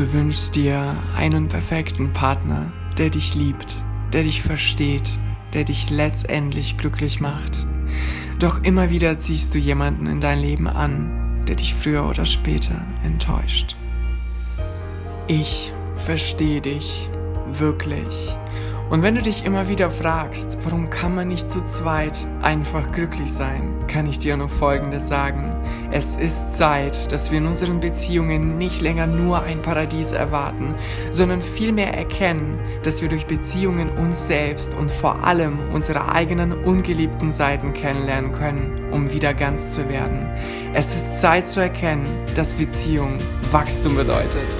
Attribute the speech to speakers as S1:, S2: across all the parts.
S1: Du wünschst dir einen perfekten Partner, der dich liebt, der dich versteht, der dich letztendlich glücklich macht. Doch immer wieder ziehst du jemanden in dein Leben an, der dich früher oder später enttäuscht. Ich verstehe dich wirklich. Und wenn du dich immer wieder fragst, warum kann man nicht zu zweit einfach glücklich sein, kann ich dir nur Folgendes sagen. Es ist Zeit, dass wir in unseren Beziehungen nicht länger nur ein Paradies erwarten, sondern vielmehr erkennen, dass wir durch Beziehungen uns selbst und vor allem unsere eigenen ungeliebten Seiten kennenlernen können, um wieder ganz zu werden. Es ist Zeit zu erkennen, dass Beziehung Wachstum bedeutet.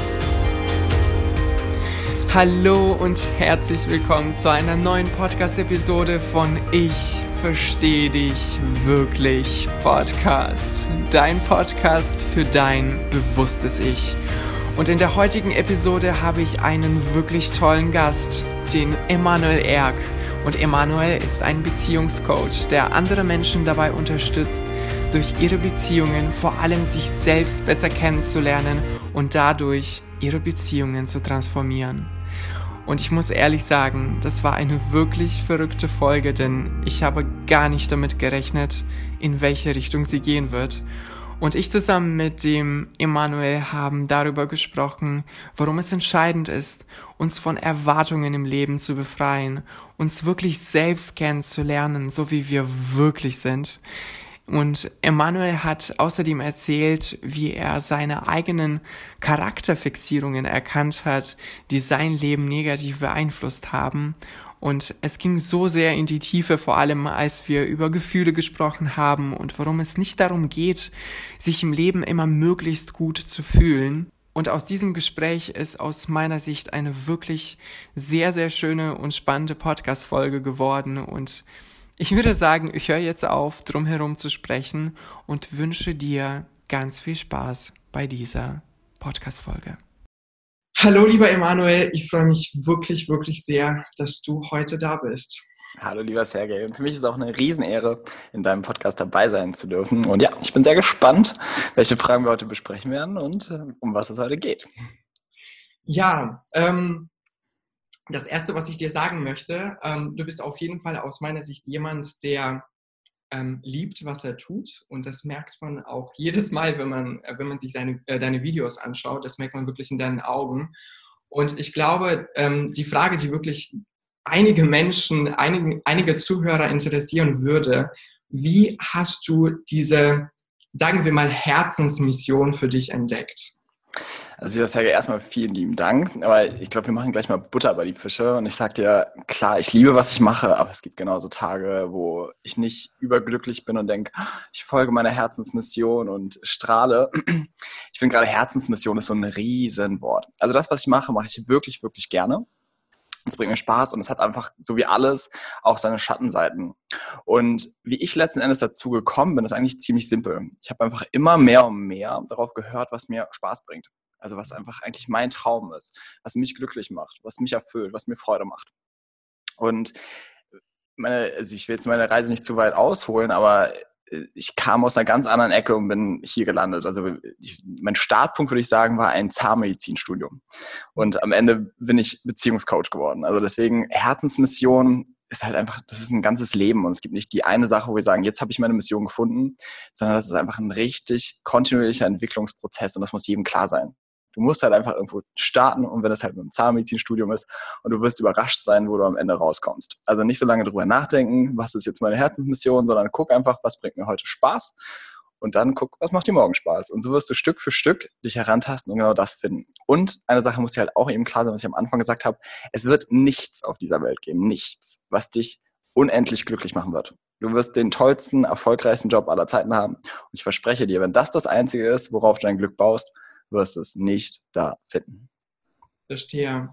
S1: Hallo und herzlich willkommen zu einer neuen Podcast-Episode von Ich verstehe dich wirklich Podcast. Dein Podcast für dein bewusstes Ich. Und in der heutigen Episode habe ich einen wirklich tollen Gast, den Emanuel Erk. Und Emanuel ist ein Beziehungscoach, der andere Menschen dabei unterstützt, durch ihre Beziehungen vor allem sich selbst besser kennenzulernen und dadurch ihre Beziehungen zu transformieren. Und ich muss ehrlich sagen, das war eine wirklich verrückte Folge, denn ich habe gar nicht damit gerechnet, in welche Richtung sie gehen wird. Und ich zusammen mit dem Emanuel haben darüber gesprochen, warum es entscheidend ist, uns von Erwartungen im Leben zu befreien, uns wirklich selbst kennenzulernen, so wie wir wirklich sind. Und Emanuel hat außerdem erzählt, wie er seine eigenen Charakterfixierungen erkannt hat, die sein Leben negativ beeinflusst haben. Und es ging so sehr in die Tiefe, vor allem als wir über Gefühle gesprochen haben und warum es nicht darum geht, sich im Leben immer möglichst gut zu fühlen. Und aus diesem Gespräch ist aus meiner Sicht eine wirklich sehr, sehr schöne und spannende Podcast-Folge geworden und ich würde sagen, ich höre jetzt auf, drumherum zu sprechen und wünsche dir ganz viel Spaß bei dieser Podcast-Folge. Hallo, lieber Emanuel, ich freue mich wirklich, wirklich sehr, dass du heute da bist.
S2: Hallo, lieber Sergej. Für mich ist es auch eine Riesenehre, in deinem Podcast dabei sein zu dürfen. Und ja, ich bin sehr gespannt, welche Fragen wir heute besprechen werden und äh, um was es heute geht.
S1: Ja, ähm, das Erste, was ich dir sagen möchte, ähm, du bist auf jeden Fall aus meiner Sicht jemand, der ähm, liebt, was er tut. Und das merkt man auch jedes Mal, wenn man, äh, wenn man sich seine, äh, deine Videos anschaut. Das merkt man wirklich in deinen Augen. Und ich glaube, ähm, die Frage, die wirklich einige Menschen, einige, einige Zuhörer interessieren würde, wie hast du diese, sagen wir mal, Herzensmission für dich entdeckt?
S2: Also ich sage erstmal vielen lieben Dank, aber ich glaube, wir machen gleich mal Butter bei die Fische und ich sage dir, klar, ich liebe, was ich mache, aber es gibt genauso Tage, wo ich nicht überglücklich bin und denke, ich folge meiner Herzensmission und strahle. Ich finde gerade Herzensmission ist so ein Riesenwort. Also das, was ich mache, mache ich wirklich, wirklich gerne. Es bringt mir Spaß und es hat einfach, so wie alles, auch seine Schattenseiten. Und wie ich letzten Endes dazu gekommen bin, ist eigentlich ziemlich simpel. Ich habe einfach immer mehr und mehr darauf gehört, was mir Spaß bringt. Also was einfach eigentlich mein Traum ist, was mich glücklich macht, was mich erfüllt, was mir Freude macht. Und meine, also ich will jetzt meine Reise nicht zu weit ausholen, aber äh, ich kam aus einer ganz anderen Ecke und bin hier gelandet. Also ich, mein Startpunkt, würde ich sagen, war ein Zahnmedizinstudium. Und am Ende bin ich Beziehungscoach geworden. Also deswegen Herzensmission ist halt einfach, das ist ein ganzes Leben und es gibt nicht die eine Sache, wo wir sagen, jetzt habe ich meine Mission gefunden, sondern das ist einfach ein richtig kontinuierlicher Entwicklungsprozess und das muss jedem klar sein. Du musst halt einfach irgendwo starten und wenn das halt mit einem Zahnmedizinstudium ist und du wirst überrascht sein, wo du am Ende rauskommst. Also nicht so lange drüber nachdenken, was ist jetzt meine Herzensmission, sondern guck einfach, was bringt mir heute Spaß und dann guck, was macht dir morgen Spaß. Und so wirst du Stück für Stück dich herantasten und genau das finden. Und eine Sache muss dir halt auch eben klar sein, was ich am Anfang gesagt habe, es wird nichts auf dieser Welt geben, nichts, was dich unendlich glücklich machen wird. Du wirst den tollsten, erfolgreichsten Job aller Zeiten haben. Und ich verspreche dir, wenn das das Einzige ist, worauf du dein Glück baust, wirst es nicht da finden.
S1: Verstehe.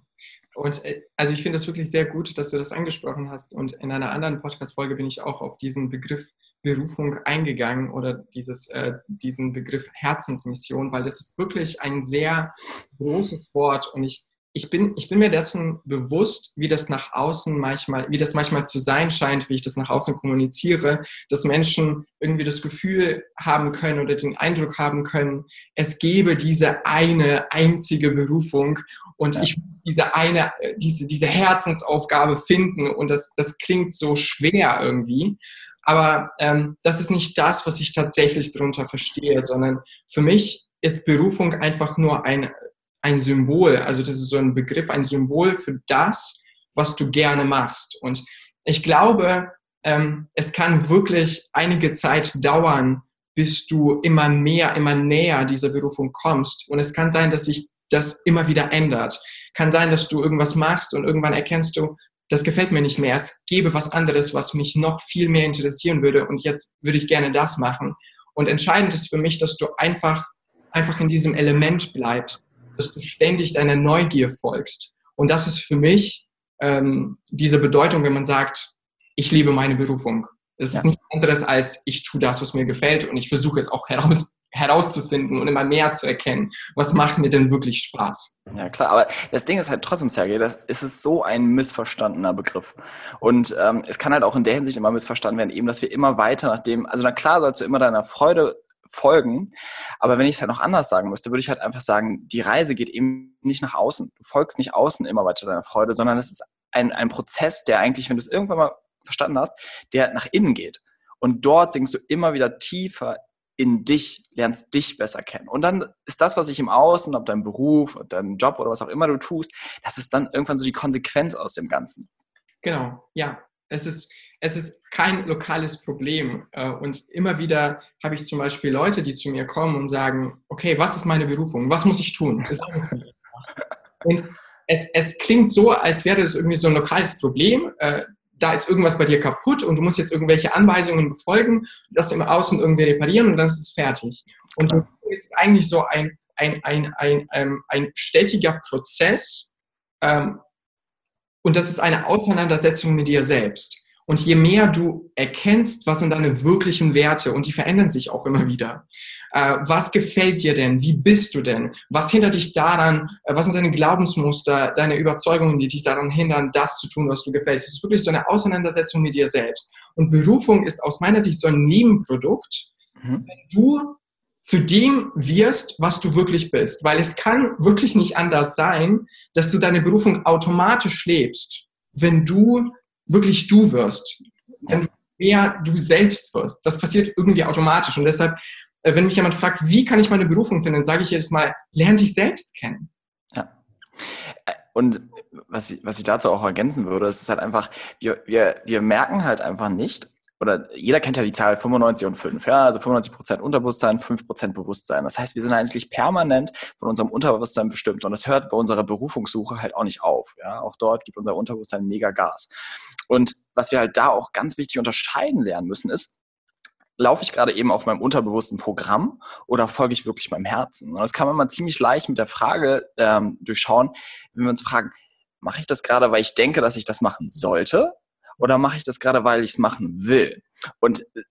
S1: Und äh, also ich finde es wirklich sehr gut, dass du das angesprochen hast. Und in einer anderen Podcast-Folge bin ich auch auf diesen Begriff Berufung eingegangen oder dieses, äh, diesen Begriff Herzensmission, weil das ist wirklich ein sehr großes Wort und ich,
S3: ich bin, ich bin mir dessen bewusst, wie das nach außen manchmal, wie das manchmal zu sein scheint, wie ich das nach außen kommuniziere, dass Menschen irgendwie das Gefühl haben können oder den Eindruck haben können, es gebe diese eine einzige Berufung und ja. ich muss diese eine, diese, diese Herzensaufgabe finden und das, das klingt so schwer irgendwie. Aber ähm, das ist nicht das, was ich tatsächlich darunter verstehe, sondern für mich ist Berufung einfach nur ein ein Symbol, also das ist so ein Begriff, ein Symbol für das, was du gerne machst. Und ich glaube, ähm, es kann wirklich einige Zeit dauern, bis du immer mehr, immer näher dieser Berufung kommst. Und es kann sein, dass sich das immer wieder ändert. Kann sein, dass du irgendwas machst und irgendwann erkennst du, das gefällt mir nicht mehr. Es gäbe was anderes, was mich noch viel mehr interessieren würde. Und jetzt würde ich gerne das machen. Und entscheidend ist für mich, dass du einfach, einfach in diesem Element bleibst dass du ständig deiner Neugier folgst. Und das ist für mich ähm, diese Bedeutung, wenn man sagt, ich liebe meine Berufung. Es ja. ist nichts anderes als, ich tue das, was mir gefällt und ich versuche es auch heraus, herauszufinden und immer mehr zu erkennen, was macht mir denn wirklich Spaß.
S2: Ja, klar, aber das Ding ist halt trotzdem, Sergej, das ist so ein missverstandener Begriff. Und ähm, es kann halt auch in der Hinsicht immer missverstanden werden, eben, dass wir immer weiter nach dem, also na klar sollst du immer deiner Freude folgen. Aber wenn ich es halt noch anders sagen müsste, würde ich halt einfach sagen, die Reise geht eben nicht nach außen. Du folgst nicht außen immer weiter deiner Freude, sondern es ist ein, ein Prozess, der eigentlich, wenn du es irgendwann mal verstanden hast, der nach innen geht. Und dort sinkst du immer wieder tiefer in dich, lernst dich besser kennen. Und dann ist das, was ich im Außen, ob dein Beruf, ob dein Job oder was auch immer du tust, das ist dann irgendwann so die Konsequenz aus dem Ganzen.
S3: Genau, ja. Es ist, es ist kein lokales Problem. Äh, und immer wieder habe ich zum Beispiel Leute, die zu mir kommen und sagen, okay, was ist meine Berufung? Was muss ich tun? Und es, es klingt so, als wäre das irgendwie so ein lokales Problem. Äh, da ist irgendwas bei dir kaputt und du musst jetzt irgendwelche Anweisungen befolgen, das im Außen irgendwie reparieren und dann ist es fertig. Und ja. es ist eigentlich so ein, ein, ein, ein, ein, ein stetiger Prozess ähm, und das ist eine Auseinandersetzung mit dir selbst. Und je mehr du erkennst, was sind deine wirklichen Werte, und die verändern sich auch immer wieder. Äh, was gefällt dir denn? Wie bist du denn? Was hindert dich daran? Äh, was sind deine Glaubensmuster, deine Überzeugungen, die dich daran hindern, das zu tun, was du gefällst? Es ist wirklich so eine Auseinandersetzung mit dir selbst. Und Berufung ist aus meiner Sicht so ein Nebenprodukt, mhm. wenn du zu dem wirst, was du wirklich bist. Weil es kann wirklich nicht anders sein, dass du deine Berufung automatisch lebst, wenn du wirklich du wirst. Wenn du mehr du selbst wirst. Das passiert irgendwie automatisch. Und deshalb, äh, wenn mich jemand fragt, wie kann ich meine Berufung finden, sage ich jedes Mal, lerne dich selbst kennen.
S2: Ja. Äh, und was ich, was ich dazu auch ergänzen würde, ist halt einfach, wir, wir, wir merken halt einfach nicht, oder jeder kennt ja die Zahl 95 und 5, ja, also 95 Prozent Unterbewusstsein, 5 Prozent Bewusstsein. Das heißt, wir sind eigentlich permanent von unserem Unterbewusstsein bestimmt und das hört bei unserer Berufungssuche halt auch nicht auf, ja. Auch dort gibt unser Unterbewusstsein mega Gas. Und was wir halt da auch ganz wichtig unterscheiden lernen müssen, ist, laufe ich gerade eben auf meinem unterbewussten Programm oder folge ich wirklich meinem Herzen? Und das kann man mal ziemlich leicht mit der Frage ähm, durchschauen, wenn wir uns fragen, mache ich das gerade, weil ich denke, dass ich das machen sollte? Oder mache ich das gerade, weil ich es machen will? Und äh,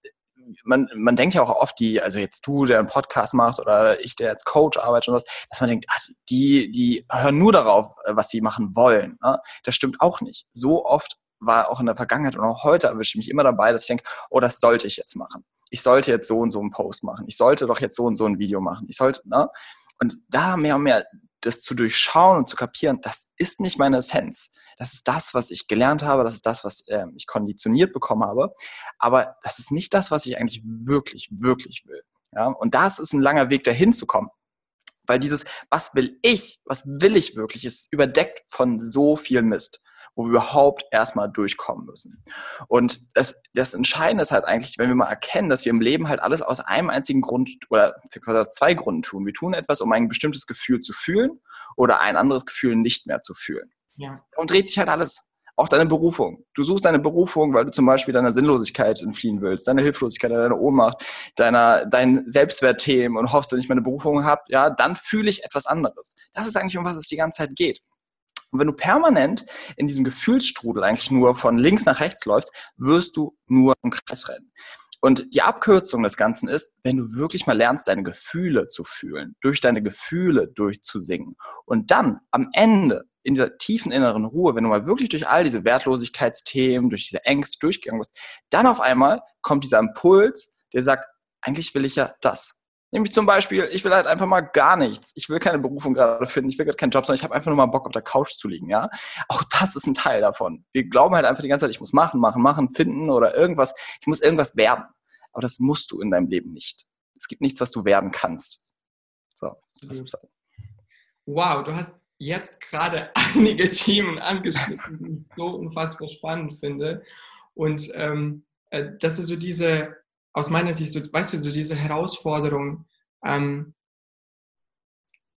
S2: man, man denkt ja auch oft, die, also jetzt du, der einen Podcast machst oder ich, der als Coach arbeitet und was, dass man denkt, ach, die, die hören nur darauf, äh, was sie machen wollen. Ne? Das stimmt auch nicht. So oft war auch in der Vergangenheit und auch heute erwische ich mich immer dabei, dass ich denke, oh, das sollte ich jetzt machen. Ich sollte jetzt so und so einen Post machen. Ich sollte doch jetzt so und so ein Video machen. Ich sollte, ne? Und da mehr und mehr das zu durchschauen und zu kapieren, das ist nicht meine Essenz. Das ist das, was ich gelernt habe, das ist das, was äh, ich konditioniert bekommen habe. Aber das ist nicht das, was ich eigentlich wirklich, wirklich will. Ja? Und das ist ein langer Weg, dahin zu kommen. Weil dieses, was will ich, was will ich wirklich, ist überdeckt von so viel Mist wo wir überhaupt erstmal durchkommen müssen. Und das, das Entscheidende ist halt eigentlich, wenn wir mal erkennen, dass wir im Leben halt alles aus einem einzigen Grund oder aus zwei Gründen tun. Wir tun etwas, um ein bestimmtes Gefühl zu fühlen oder ein anderes Gefühl nicht mehr zu fühlen. Ja. Und dreht sich halt alles. Auch deine Berufung. Du suchst deine Berufung, weil du zum Beispiel deiner Sinnlosigkeit entfliehen willst, deine Hilflosigkeit, deine Ohnmacht, deiner, dein Selbstwertthemen und hoffst, wenn ich meine Berufung habe, ja, dann fühle ich etwas anderes. Das ist eigentlich, um was es die ganze Zeit geht. Und wenn du permanent in diesem Gefühlsstrudel eigentlich nur von links nach rechts läufst, wirst du nur im Kreis rennen. Und die Abkürzung des Ganzen ist, wenn du wirklich mal lernst, deine Gefühle zu fühlen, durch deine Gefühle durchzusingen und dann am Ende in dieser tiefen inneren Ruhe, wenn du mal wirklich durch all diese Wertlosigkeitsthemen, durch diese Ängste durchgegangen bist, dann auf einmal kommt dieser Impuls, der sagt, eigentlich will ich ja das. Nämlich zum Beispiel, ich will halt einfach mal gar nichts. Ich will keine Berufung gerade finden, ich will gerade keinen Job, sondern ich habe einfach nur mal Bock auf der Couch zu liegen, ja. Auch das ist ein Teil davon. Wir glauben halt einfach die ganze Zeit, ich muss machen, machen, machen, finden oder irgendwas. Ich muss irgendwas werden. Aber das musst du in deinem Leben nicht. Es gibt nichts, was du werden kannst. So, das ist halt.
S3: Wow, du hast jetzt gerade einige Themen angeschnitten, die ich so unfassbar spannend finde. Und ähm, äh, das ist so diese aus meiner Sicht, so, weißt du, so diese Herausforderung, ähm,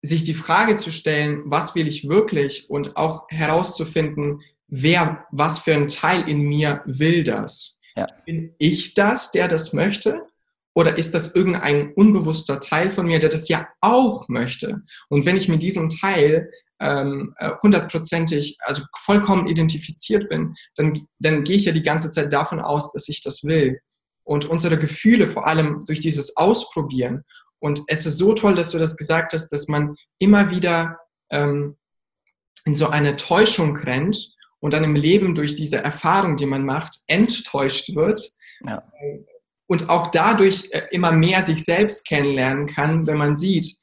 S3: sich die Frage zu stellen, was will ich wirklich und auch herauszufinden, wer, was für ein Teil in mir will das. Ja. Bin ich das, der das möchte? Oder ist das irgendein unbewusster Teil von mir, der das ja auch möchte? Und wenn ich mit diesem Teil ähm, äh, hundertprozentig, also vollkommen identifiziert bin, dann, dann gehe ich ja die ganze Zeit davon aus, dass ich das will und unsere Gefühle vor allem durch dieses Ausprobieren. Und es ist so toll, dass du das gesagt hast, dass man immer wieder ähm, in so eine Täuschung rennt und dann im Leben durch diese Erfahrung, die man macht, enttäuscht wird. Ja. Und auch dadurch äh, immer mehr sich selbst kennenlernen kann, wenn man sieht,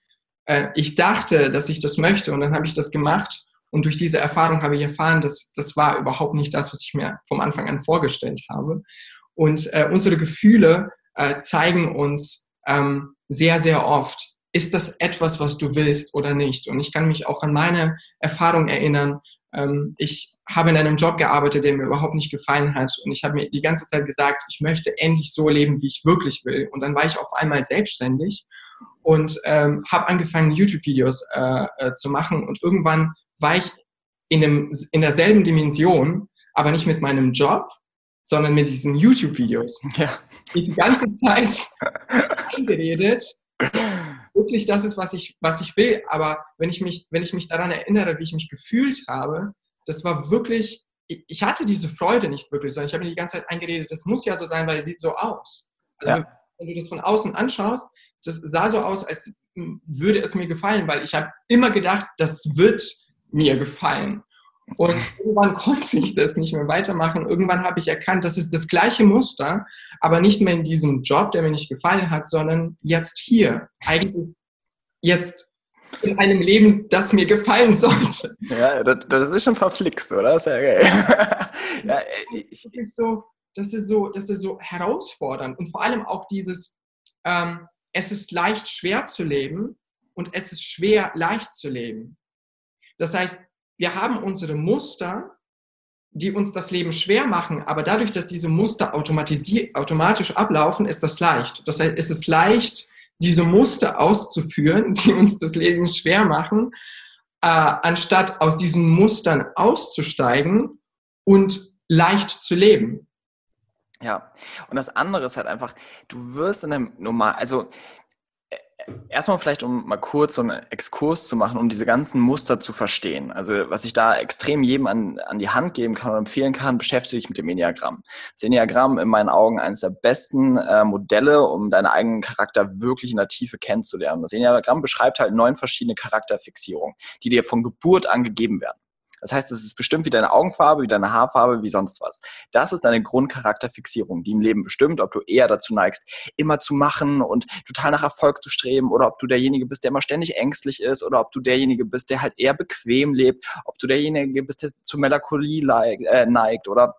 S3: äh, ich dachte, dass ich das möchte und dann habe ich das gemacht und durch diese Erfahrung habe ich erfahren, dass das war überhaupt nicht das, was ich mir vom Anfang an vorgestellt habe. Und äh, unsere Gefühle äh, zeigen uns ähm, sehr, sehr oft, ist das etwas, was du willst oder nicht? Und ich kann mich auch an meine Erfahrung erinnern. Ähm, ich habe in einem Job gearbeitet, der mir überhaupt nicht gefallen hat. Und ich habe mir die ganze Zeit gesagt, ich möchte endlich so leben, wie ich wirklich will. Und dann war ich auf einmal selbstständig und ähm, habe angefangen, YouTube-Videos äh, äh, zu machen. Und irgendwann war ich in, einem, in derselben Dimension, aber nicht mit meinem Job, sondern mit diesen YouTube-Videos. Ja. Die ganze Zeit eingeredet. Wirklich das ist, was ich, was ich will. Aber wenn ich, mich, wenn ich mich daran erinnere, wie ich mich gefühlt habe, das war wirklich, ich hatte diese Freude nicht wirklich, sondern ich habe mir die ganze Zeit eingeredet, das muss ja so sein, weil es sieht so aus. Also ja. wenn du das von außen anschaust, das sah so aus, als würde es mir gefallen, weil ich habe immer gedacht, das wird mir gefallen. Und irgendwann konnte ich das nicht mehr weitermachen. Irgendwann habe ich erkannt, das ist das gleiche Muster, aber nicht mehr in diesem Job, der mir nicht gefallen hat, sondern jetzt hier. Eigentlich jetzt in einem Leben, das mir gefallen sollte.
S2: Ja, das, das ist schon verflixt, oder? Sehr geil.
S3: ja, ich, das, ist so, das, ist so, das ist so herausfordernd. Und vor allem auch dieses, ähm, es ist leicht schwer zu leben und es ist schwer leicht zu leben. Das heißt, wir haben unsere Muster, die uns das Leben schwer machen, aber dadurch, dass diese Muster automatisch ablaufen, ist das leicht. Das heißt, es ist leicht, diese Muster auszuführen, die uns das Leben schwer machen, äh, anstatt aus diesen Mustern auszusteigen und leicht zu leben.
S2: Ja, und das andere ist halt einfach, du wirst in einem normal, also Erstmal vielleicht, um mal kurz so einen Exkurs zu machen, um diese ganzen Muster zu verstehen. Also was ich da extrem jedem an, an die Hand geben kann und empfehlen kann, beschäftige dich mit dem Enneagramm. Das Enneagramm in meinen Augen eines der besten äh, Modelle, um deinen eigenen Charakter wirklich in der Tiefe kennenzulernen. Das Enneagramm beschreibt halt neun verschiedene Charakterfixierungen, die dir von Geburt an gegeben werden. Das heißt, es ist bestimmt wie deine Augenfarbe, wie deine Haarfarbe, wie sonst was. Das ist deine Grundcharakterfixierung, die im Leben bestimmt, ob du eher dazu neigst, immer zu machen und total nach Erfolg zu streben oder ob du derjenige bist, der immer ständig ängstlich ist oder ob du derjenige bist, der halt eher bequem lebt, ob du derjenige bist, der zu Melancholie äh, neigt oder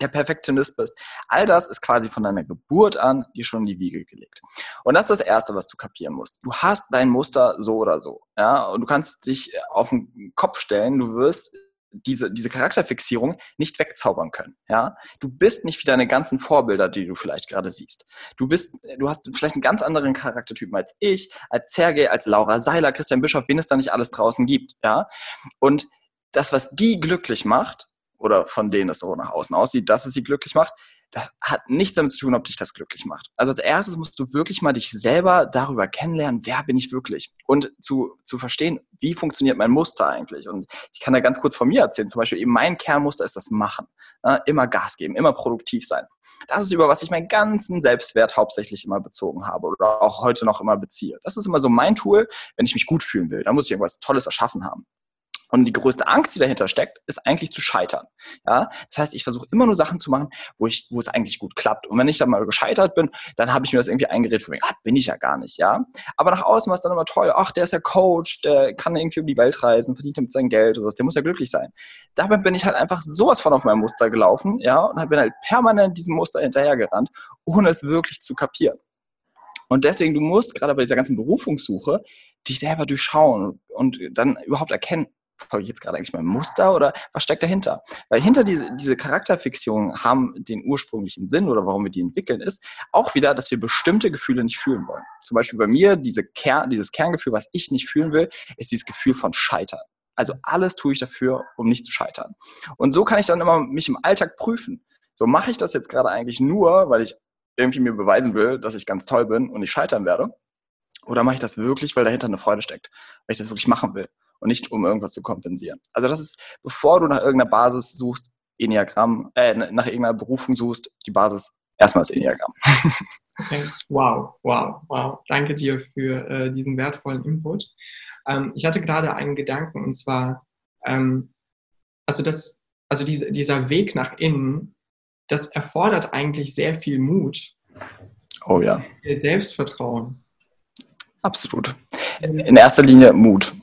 S2: der Perfektionist bist. All das ist quasi von deiner Geburt an dir schon in die Wiege gelegt. Und das ist das Erste, was du kapieren musst. Du hast dein Muster so oder so. Ja? Und du kannst dich auf den Kopf stellen, du wirst diese, diese Charakterfixierung nicht wegzaubern können. Ja? Du bist nicht wie deine ganzen Vorbilder, die du vielleicht gerade siehst. Du bist, du hast vielleicht einen ganz anderen Charaktertypen als ich, als Sergei, als Laura Seiler, Christian Bischof, wen es da nicht alles draußen gibt. Ja? Und das, was die glücklich macht, oder von denen es so nach außen aussieht, dass es sie glücklich macht, das hat nichts damit zu tun, ob dich das glücklich macht. Also als erstes musst du wirklich mal dich selber darüber kennenlernen, wer bin ich wirklich und zu, zu verstehen, wie funktioniert mein Muster eigentlich. Und ich kann da ganz kurz von mir erzählen, zum Beispiel eben mein Kernmuster ist das Machen. Ja, immer Gas geben, immer produktiv sein. Das ist über was ich meinen ganzen Selbstwert hauptsächlich immer bezogen habe oder auch heute noch immer beziehe. Das ist immer so mein Tool, wenn ich mich gut fühlen will. Da muss ich irgendwas Tolles erschaffen haben. Und die größte Angst, die dahinter steckt, ist eigentlich zu scheitern. Ja? Das heißt, ich versuche immer nur Sachen zu machen, wo, ich, wo es eigentlich gut klappt. Und wenn ich dann mal gescheitert bin, dann habe ich mir das irgendwie eingeredet, von mir, ah, bin ich ja gar nicht. Ja? Aber nach außen war es dann immer toll, ach, der ist ja Coach, der kann irgendwie um die Welt reisen, verdient damit sein Geld oder was, der muss ja glücklich sein. Dabei bin ich halt einfach sowas von auf mein Muster gelaufen, ja, und bin halt permanent diesem Muster hinterhergerannt, ohne es wirklich zu kapieren. Und deswegen, du musst gerade bei dieser ganzen Berufungssuche dich selber durchschauen und dann überhaupt erkennen, folge ich jetzt gerade eigentlich meinem Muster oder was steckt dahinter? Weil hinter diese, diese Charakterfixierungen haben den ursprünglichen Sinn oder warum wir die entwickeln, ist auch wieder, dass wir bestimmte Gefühle nicht fühlen wollen. Zum Beispiel bei mir, diese Kern, dieses Kerngefühl, was ich nicht fühlen will, ist dieses Gefühl von Scheitern. Also alles tue ich dafür, um nicht zu scheitern. Und so kann ich dann immer mich im Alltag prüfen. So mache ich das jetzt gerade eigentlich nur, weil ich irgendwie mir beweisen will, dass ich ganz toll bin und ich scheitern werde? Oder mache ich das wirklich, weil dahinter eine Freude steckt, weil ich das wirklich machen will? Und nicht um irgendwas zu kompensieren. Also das ist, bevor du nach irgendeiner Basis suchst, Enneagramm, äh, nach irgendeiner Berufung suchst, die Basis erstmal das Enneagramm.
S3: Wow, wow, wow. Danke dir für äh, diesen wertvollen Input. Ähm, ich hatte gerade einen Gedanken und zwar, ähm, also das, also diese, dieser Weg nach innen, das erfordert eigentlich sehr viel Mut.
S2: Oh ja.
S3: Selbstvertrauen.
S2: Absolut. In erster Linie Mut.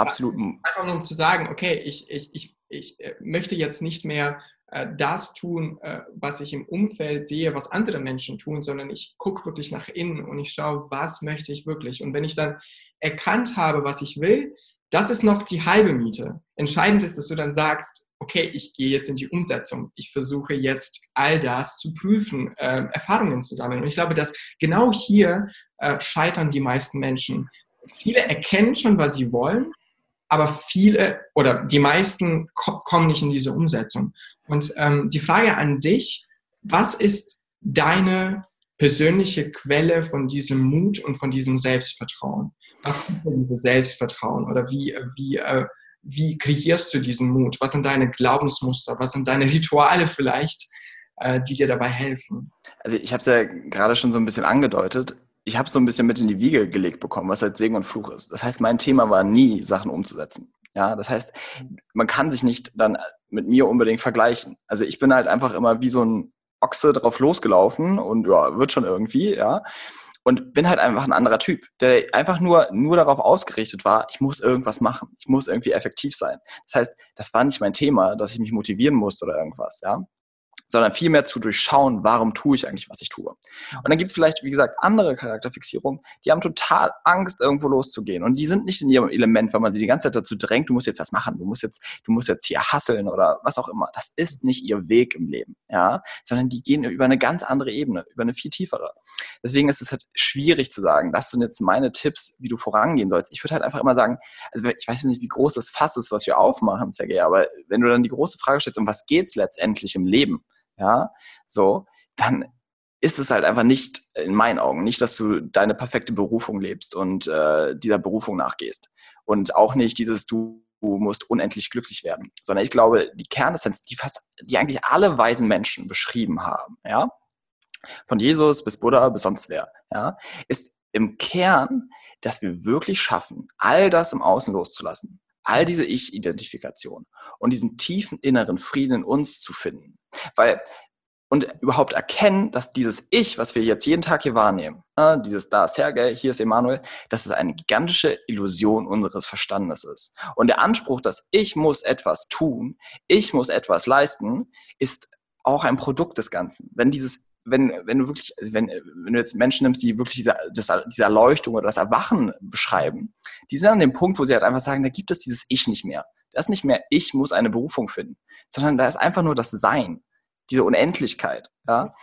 S2: Absolut.
S3: Einfach nur um zu sagen, okay, ich, ich, ich, ich äh, möchte jetzt nicht mehr äh, das tun, äh, was ich im Umfeld sehe, was andere Menschen tun, sondern ich gucke wirklich nach innen und ich schaue, was möchte ich wirklich. Und wenn ich dann erkannt habe, was ich will, das ist noch die halbe Miete. Entscheidend ist, dass du dann sagst, okay, ich gehe jetzt in die Umsetzung. Ich versuche jetzt all das zu prüfen, äh, Erfahrungen zu sammeln. Und ich glaube, dass genau hier äh, scheitern die meisten Menschen. Viele erkennen schon, was sie wollen, aber viele oder die meisten kommen nicht in diese Umsetzung. Und ähm, die Frage an dich, was ist deine persönliche Quelle von diesem Mut und von diesem Selbstvertrauen? Was ist denn dieses Selbstvertrauen oder wie, wie, äh, wie kreierst du diesen Mut? Was sind deine Glaubensmuster? Was sind deine Rituale vielleicht, äh, die dir dabei helfen?
S2: Also ich habe es ja gerade schon so ein bisschen angedeutet ich habe so ein bisschen mit in die Wiege gelegt bekommen, was halt Segen und Fluch ist. Das heißt, mein Thema war nie, Sachen umzusetzen. Ja, das heißt, man kann sich nicht dann mit mir unbedingt vergleichen. Also ich bin halt einfach immer wie so ein Ochse drauf losgelaufen und ja, wird schon irgendwie, ja. Und bin halt einfach ein anderer Typ, der einfach nur, nur darauf ausgerichtet war, ich muss irgendwas machen. Ich muss irgendwie effektiv sein. Das heißt, das war nicht mein Thema, dass ich mich motivieren musste oder irgendwas, ja sondern vielmehr zu durchschauen, warum tue ich eigentlich, was ich tue. Und dann gibt es vielleicht, wie gesagt, andere Charakterfixierungen, die haben total Angst, irgendwo loszugehen. Und die sind nicht in ihrem Element, weil man sie die ganze Zeit dazu drängt, du musst jetzt das machen, du musst jetzt, du musst jetzt hier hasseln oder was auch immer. Das ist nicht ihr Weg im Leben, ja, sondern die gehen über eine ganz andere Ebene, über eine viel tiefere. Deswegen ist es halt schwierig zu sagen, das sind jetzt meine Tipps, wie du vorangehen sollst. Ich würde halt einfach immer sagen, also ich weiß nicht, wie groß das Fass ist, was wir aufmachen, Sergej, aber wenn du dann die große Frage stellst, um was geht's letztendlich im Leben? Ja, so, dann ist es halt einfach nicht, in meinen Augen, nicht, dass du deine perfekte Berufung lebst und äh, dieser Berufung nachgehst. Und auch nicht dieses, du, du musst unendlich glücklich werden. Sondern ich glaube, die Kernessenz, die fast, die eigentlich alle weisen Menschen beschrieben haben, ja, von Jesus bis Buddha bis sonst wer, ja, ist im Kern, dass wir wirklich schaffen, all das im Außen loszulassen. All diese Ich-Identifikation und diesen tiefen inneren Frieden in uns zu finden. Weil und überhaupt erkennen, dass dieses Ich, was wir jetzt jeden Tag hier wahrnehmen, äh, dieses da ist Sergei, hier ist Emanuel, dass es eine gigantische Illusion unseres Verstandes ist. Und der Anspruch, dass ich muss etwas tun, ich muss etwas leisten, ist auch ein Produkt des Ganzen. Wenn dieses wenn, wenn du wirklich, also wenn, wenn du jetzt Menschen nimmst, die wirklich diese, das, diese Erleuchtung oder das Erwachen beschreiben, die sind an dem Punkt, wo sie halt einfach sagen, da gibt es dieses Ich nicht mehr. Da ist nicht mehr, ich muss eine Berufung finden, sondern da ist einfach nur das Sein, diese Unendlichkeit. Ja?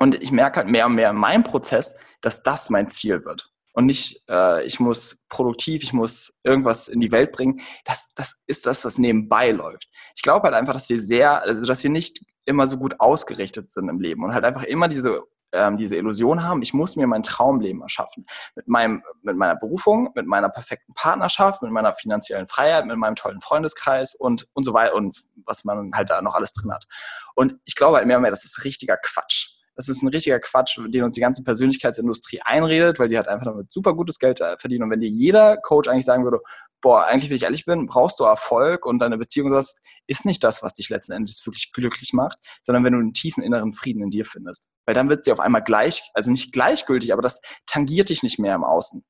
S2: Und ich merke halt mehr und mehr in meinem Prozess, dass das mein Ziel wird. Und nicht, äh, ich muss produktiv, ich muss irgendwas in die Welt bringen. Das, das ist das, was nebenbei läuft. Ich glaube halt einfach, dass wir sehr, also dass wir nicht immer so gut ausgerichtet sind im Leben und halt einfach immer diese ähm, diese Illusion haben, ich muss mir mein Traumleben erschaffen. Mit, meinem, mit meiner Berufung, mit meiner perfekten Partnerschaft, mit meiner finanziellen Freiheit, mit meinem tollen Freundeskreis und, und so weiter und was man halt da noch alles drin hat. Und ich glaube halt mehr und mehr, das ist richtiger Quatsch. Das ist ein richtiger Quatsch, den uns die ganze Persönlichkeitsindustrie einredet, weil die hat einfach damit super gutes Geld äh, verdienen. Und wenn dir jeder Coach eigentlich sagen würde, boah, eigentlich, wenn ich ehrlich bin, brauchst du Erfolg und deine Beziehung das ist nicht das, was dich letzten Endes wirklich glücklich macht, sondern wenn du einen tiefen inneren Frieden in dir findest. Weil dann wird sie auf einmal gleich, also nicht gleichgültig, aber das tangiert dich nicht mehr im Außen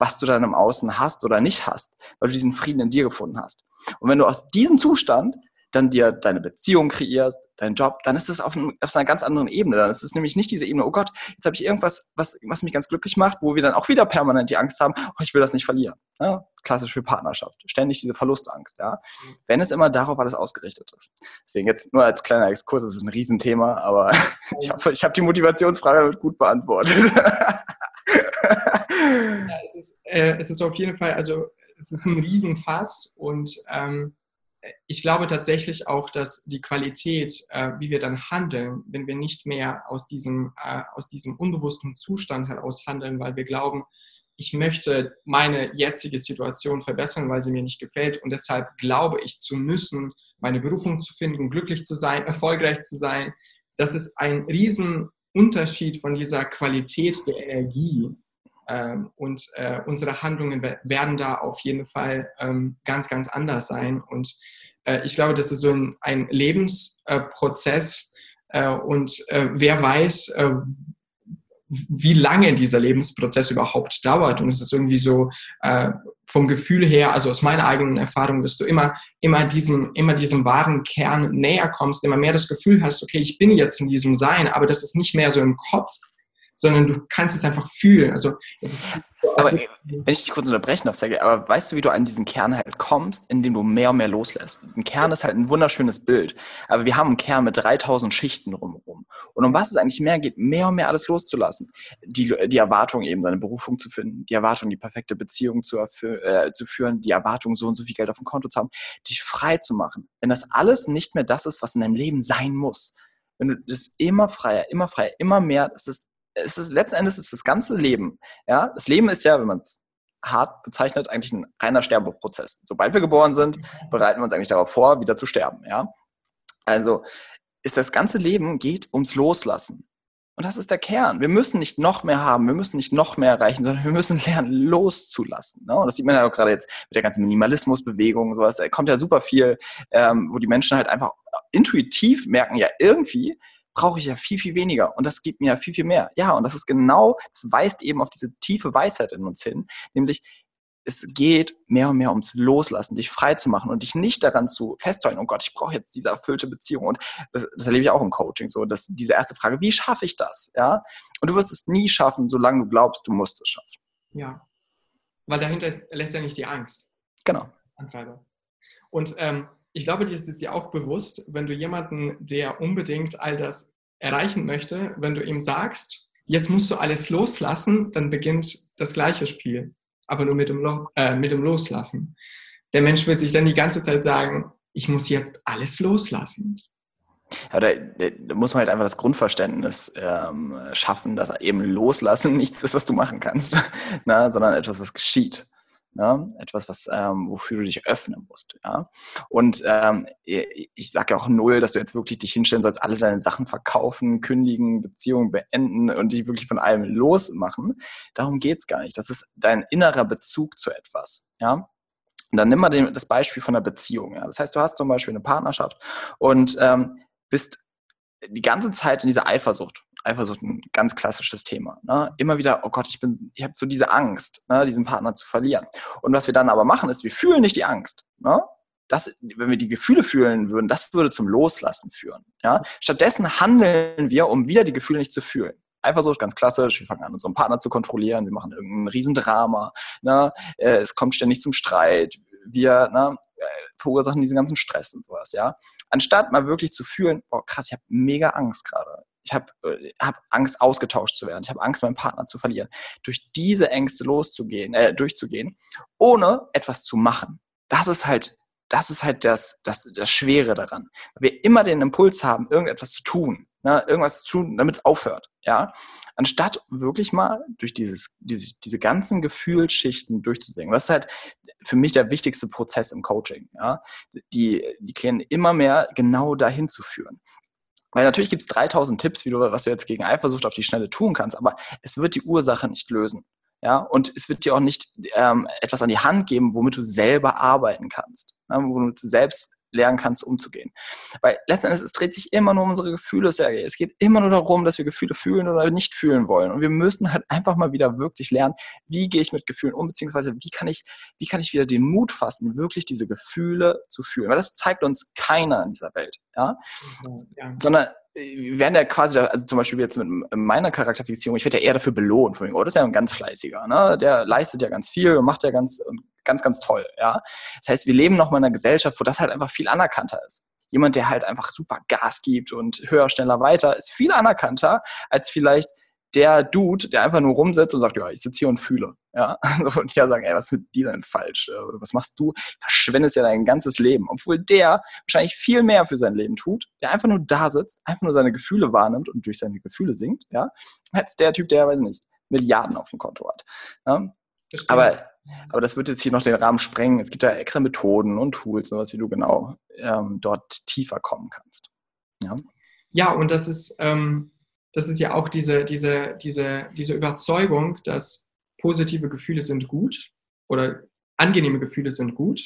S2: was du dann im Außen hast oder nicht hast, weil du diesen Frieden in dir gefunden hast. Und wenn du aus diesem Zustand dann dir deine Beziehung kreierst, deinen Job, dann ist das auf, auf einer ganz anderen Ebene. Dann ist es nämlich nicht diese Ebene, oh Gott, jetzt habe ich irgendwas, was, was mich ganz glücklich macht, wo wir dann auch wieder permanent die Angst haben, oh, ich will das nicht verlieren. Ja, klassisch für Partnerschaft. Ständig diese Verlustangst, ja. Wenn es immer darauf alles ausgerichtet ist. Deswegen jetzt nur als kleiner Exkurs, es ist ein Riesenthema, aber ich hoffe, ich habe die Motivationsfrage gut beantwortet.
S3: ja, es ist, äh, es ist auf jeden Fall, also es ist ein Riesenfass und ähm, ich glaube tatsächlich auch, dass die Qualität, äh, wie wir dann handeln, wenn wir nicht mehr aus diesem, äh, aus diesem unbewussten Zustand heraus handeln, weil wir glauben, ich möchte meine jetzige Situation verbessern, weil sie mir nicht gefällt und deshalb glaube ich zu müssen, meine Berufung zu finden, glücklich zu sein, erfolgreich zu sein. Das ist ein Riesenunterschied von dieser Qualität der Energie, ähm, und äh, unsere Handlungen werden da auf jeden Fall ähm, ganz, ganz anders sein. Und äh, ich glaube, das ist so ein, ein Lebensprozess. Äh, und äh, wer weiß, äh, wie lange dieser Lebensprozess überhaupt dauert. Und es ist irgendwie so äh, vom Gefühl her, also aus meiner eigenen Erfahrung, dass du immer, immer, diesem, immer diesem wahren Kern näher kommst, immer mehr das Gefühl hast, okay, ich bin jetzt in diesem Sein, aber das ist nicht mehr so im Kopf, sondern du kannst es einfach fühlen. Also,
S2: ist, aber wenn ich dich kurz unterbrechen darf, Sergej, aber weißt du, wie du an diesen Kern halt kommst, indem du mehr und mehr loslässt? Ein Kern ist halt ein wunderschönes Bild, aber wir haben einen Kern mit 3000 Schichten drumherum. Und um was es eigentlich mehr geht, mehr und mehr alles loszulassen. Die, die Erwartung eben, seine Berufung zu finden, die Erwartung, die perfekte Beziehung zu, äh, zu führen, die Erwartung, so und so viel Geld auf dem Konto zu haben, dich frei zu machen. Wenn das alles nicht mehr das ist, was in deinem Leben sein muss, wenn du das immer freier, immer freier, immer mehr, das ist es ist letzten Endes ist das ganze Leben. Ja, das Leben ist ja, wenn man es hart bezeichnet, eigentlich ein reiner Sterbeprozess. Sobald wir geboren sind, bereiten wir uns eigentlich darauf vor, wieder zu sterben. Ja, also ist das ganze Leben geht ums Loslassen. Und das ist der Kern. Wir müssen nicht noch mehr haben, wir müssen nicht noch mehr erreichen, sondern wir müssen lernen, loszulassen. Ne? Und das sieht man ja auch gerade jetzt mit der ganzen Minimalismusbewegung und sowas. Da kommt ja super viel, ähm, wo die Menschen halt einfach intuitiv merken, ja, irgendwie brauche ich ja viel, viel weniger und das gibt mir ja viel, viel mehr. Ja, und das ist genau, das weist eben auf diese tiefe Weisheit in uns hin, nämlich es geht mehr und mehr ums Loslassen, dich frei zu machen und dich nicht daran zu festzuhalten, oh Gott, ich brauche jetzt diese erfüllte Beziehung. Und das, das, erlebe ich auch im Coaching so, dass diese erste Frage, wie schaffe ich das? Ja? Und du wirst es nie schaffen, solange du glaubst, du musst es schaffen.
S3: Ja. Weil dahinter ist letztendlich die Angst.
S2: Genau.
S3: Antreiber. Und ähm, ich glaube, dir ist es dir auch bewusst, wenn du jemanden, der unbedingt all das erreichen möchte, wenn du ihm sagst, jetzt musst du alles loslassen, dann beginnt das gleiche Spiel, aber nur mit dem, Lo äh, mit dem Loslassen. Der Mensch wird sich dann die ganze Zeit sagen, ich muss jetzt alles loslassen.
S2: Ja, da, da, muss man halt einfach das Grundverständnis ähm, schaffen, dass eben Loslassen nichts ist, was du machen kannst, na, sondern etwas, was geschieht. Ne? Etwas, was, ähm, wofür du dich öffnen musst. Ja? Und ähm, ich sage ja auch null, dass du jetzt wirklich dich hinstellen sollst, alle deine Sachen verkaufen, kündigen, Beziehungen beenden und dich wirklich von allem losmachen. Darum geht's gar nicht. Das ist dein innerer Bezug zu etwas. Ja? Und dann nimm mal den, das Beispiel von einer Beziehung. Ja? Das heißt, du hast zum Beispiel eine Partnerschaft und ähm, bist die ganze Zeit in dieser Eifersucht. Eifersucht ein ganz klassisches Thema. Ne? Immer wieder, oh Gott, ich bin, ich habe so diese Angst, ne, diesen Partner zu verlieren. Und was wir dann aber machen, ist, wir fühlen nicht die Angst. Ne? Das, wenn wir die Gefühle fühlen würden, das würde zum Loslassen führen. Ja? Stattdessen handeln wir, um wieder die Gefühle nicht zu fühlen. Eifersucht, ganz klassisch. Wir fangen an, unseren Partner zu kontrollieren. Wir machen irgendein Riesendrama. Ne? Äh, es kommt ständig zum Streit. Wir ne, verursachen diesen ganzen Stress und sowas. Ja? Anstatt mal wirklich zu fühlen, oh krass, ich habe mega Angst gerade ich habe äh, hab Angst, ausgetauscht zu werden. Ich habe Angst, meinen Partner zu verlieren. Durch diese Ängste loszugehen, äh, durchzugehen, ohne etwas zu machen. Das ist halt, das ist halt das, das, das Schwere daran. Weil wir immer den Impuls haben, irgendetwas zu tun. Ne? Irgendwas zu tun, damit es aufhört. Ja? Anstatt wirklich mal durch dieses, diese, diese ganzen Gefühlsschichten durchzusehen. Das ist halt für mich der wichtigste Prozess im Coaching. Ja? Die, die Klienten immer mehr genau dahin zu führen Weil natürlich gibt es 3000 Tipps, wie du, was du jetzt gegen Eifersucht auf die Schnelle tun kannst, aber es wird die Ursache nicht lösen. Ja, und es wird dir auch nicht ähm, etwas an die Hand geben, womit du selber arbeiten kannst, ne, womit du selbst lernen kannst, umzugehen. Weil letztendlich, es dreht sich immer nur um unsere Gefühle, Sergej. Es geht immer nur darum, dass wir Gefühle fühlen oder nicht fühlen wollen. Und wir müssen halt einfach mal wieder wirklich lernen, wie gehe ich mit Gefühlen um, beziehungsweise wie kann ich, wie kann ich wieder den Mut fassen, wirklich diese Gefühle zu fühlen. Weil das zeigt uns keiner in dieser Welt. Ja? Mhm, ja. Sondern wir werden ja quasi, also zum Beispiel jetzt mit meiner Charakterfixierung, ich werde ja eher dafür belohnt von ihm. Oh, das ist ja ein ganz fleißiger, ne? Der leistet ja ganz viel und macht ja ganz, ganz, ganz toll, ja. Das heißt, wir leben noch mal in einer Gesellschaft, wo das halt einfach viel anerkannter ist. Jemand, der halt einfach super Gas gibt und höher, schneller, weiter, ist viel anerkannter als vielleicht der Dude, der einfach nur rumsitzt und sagt, ja, ich sitze hier und fühle. Ja, und ja sagen, ey, was ist mit dir denn falsch? Oder was machst du? Verschwendest ja dein ganzes Leben. Obwohl der wahrscheinlich viel mehr für sein Leben tut, der einfach nur da sitzt, einfach nur seine Gefühle wahrnimmt und durch seine Gefühle singt, ja, als der Typ, der, weiß nicht, Milliarden auf dem Konto hat. Ja? Aber, aber das wird jetzt hier noch den Rahmen sprengen. Es gibt da extra Methoden und Tools, sowas, wie du genau ähm, dort tiefer kommen kannst.
S3: Ja, ja und das ist, ähm, das ist ja auch diese, diese, diese, diese Überzeugung, dass positive Gefühle sind gut oder angenehme Gefühle sind gut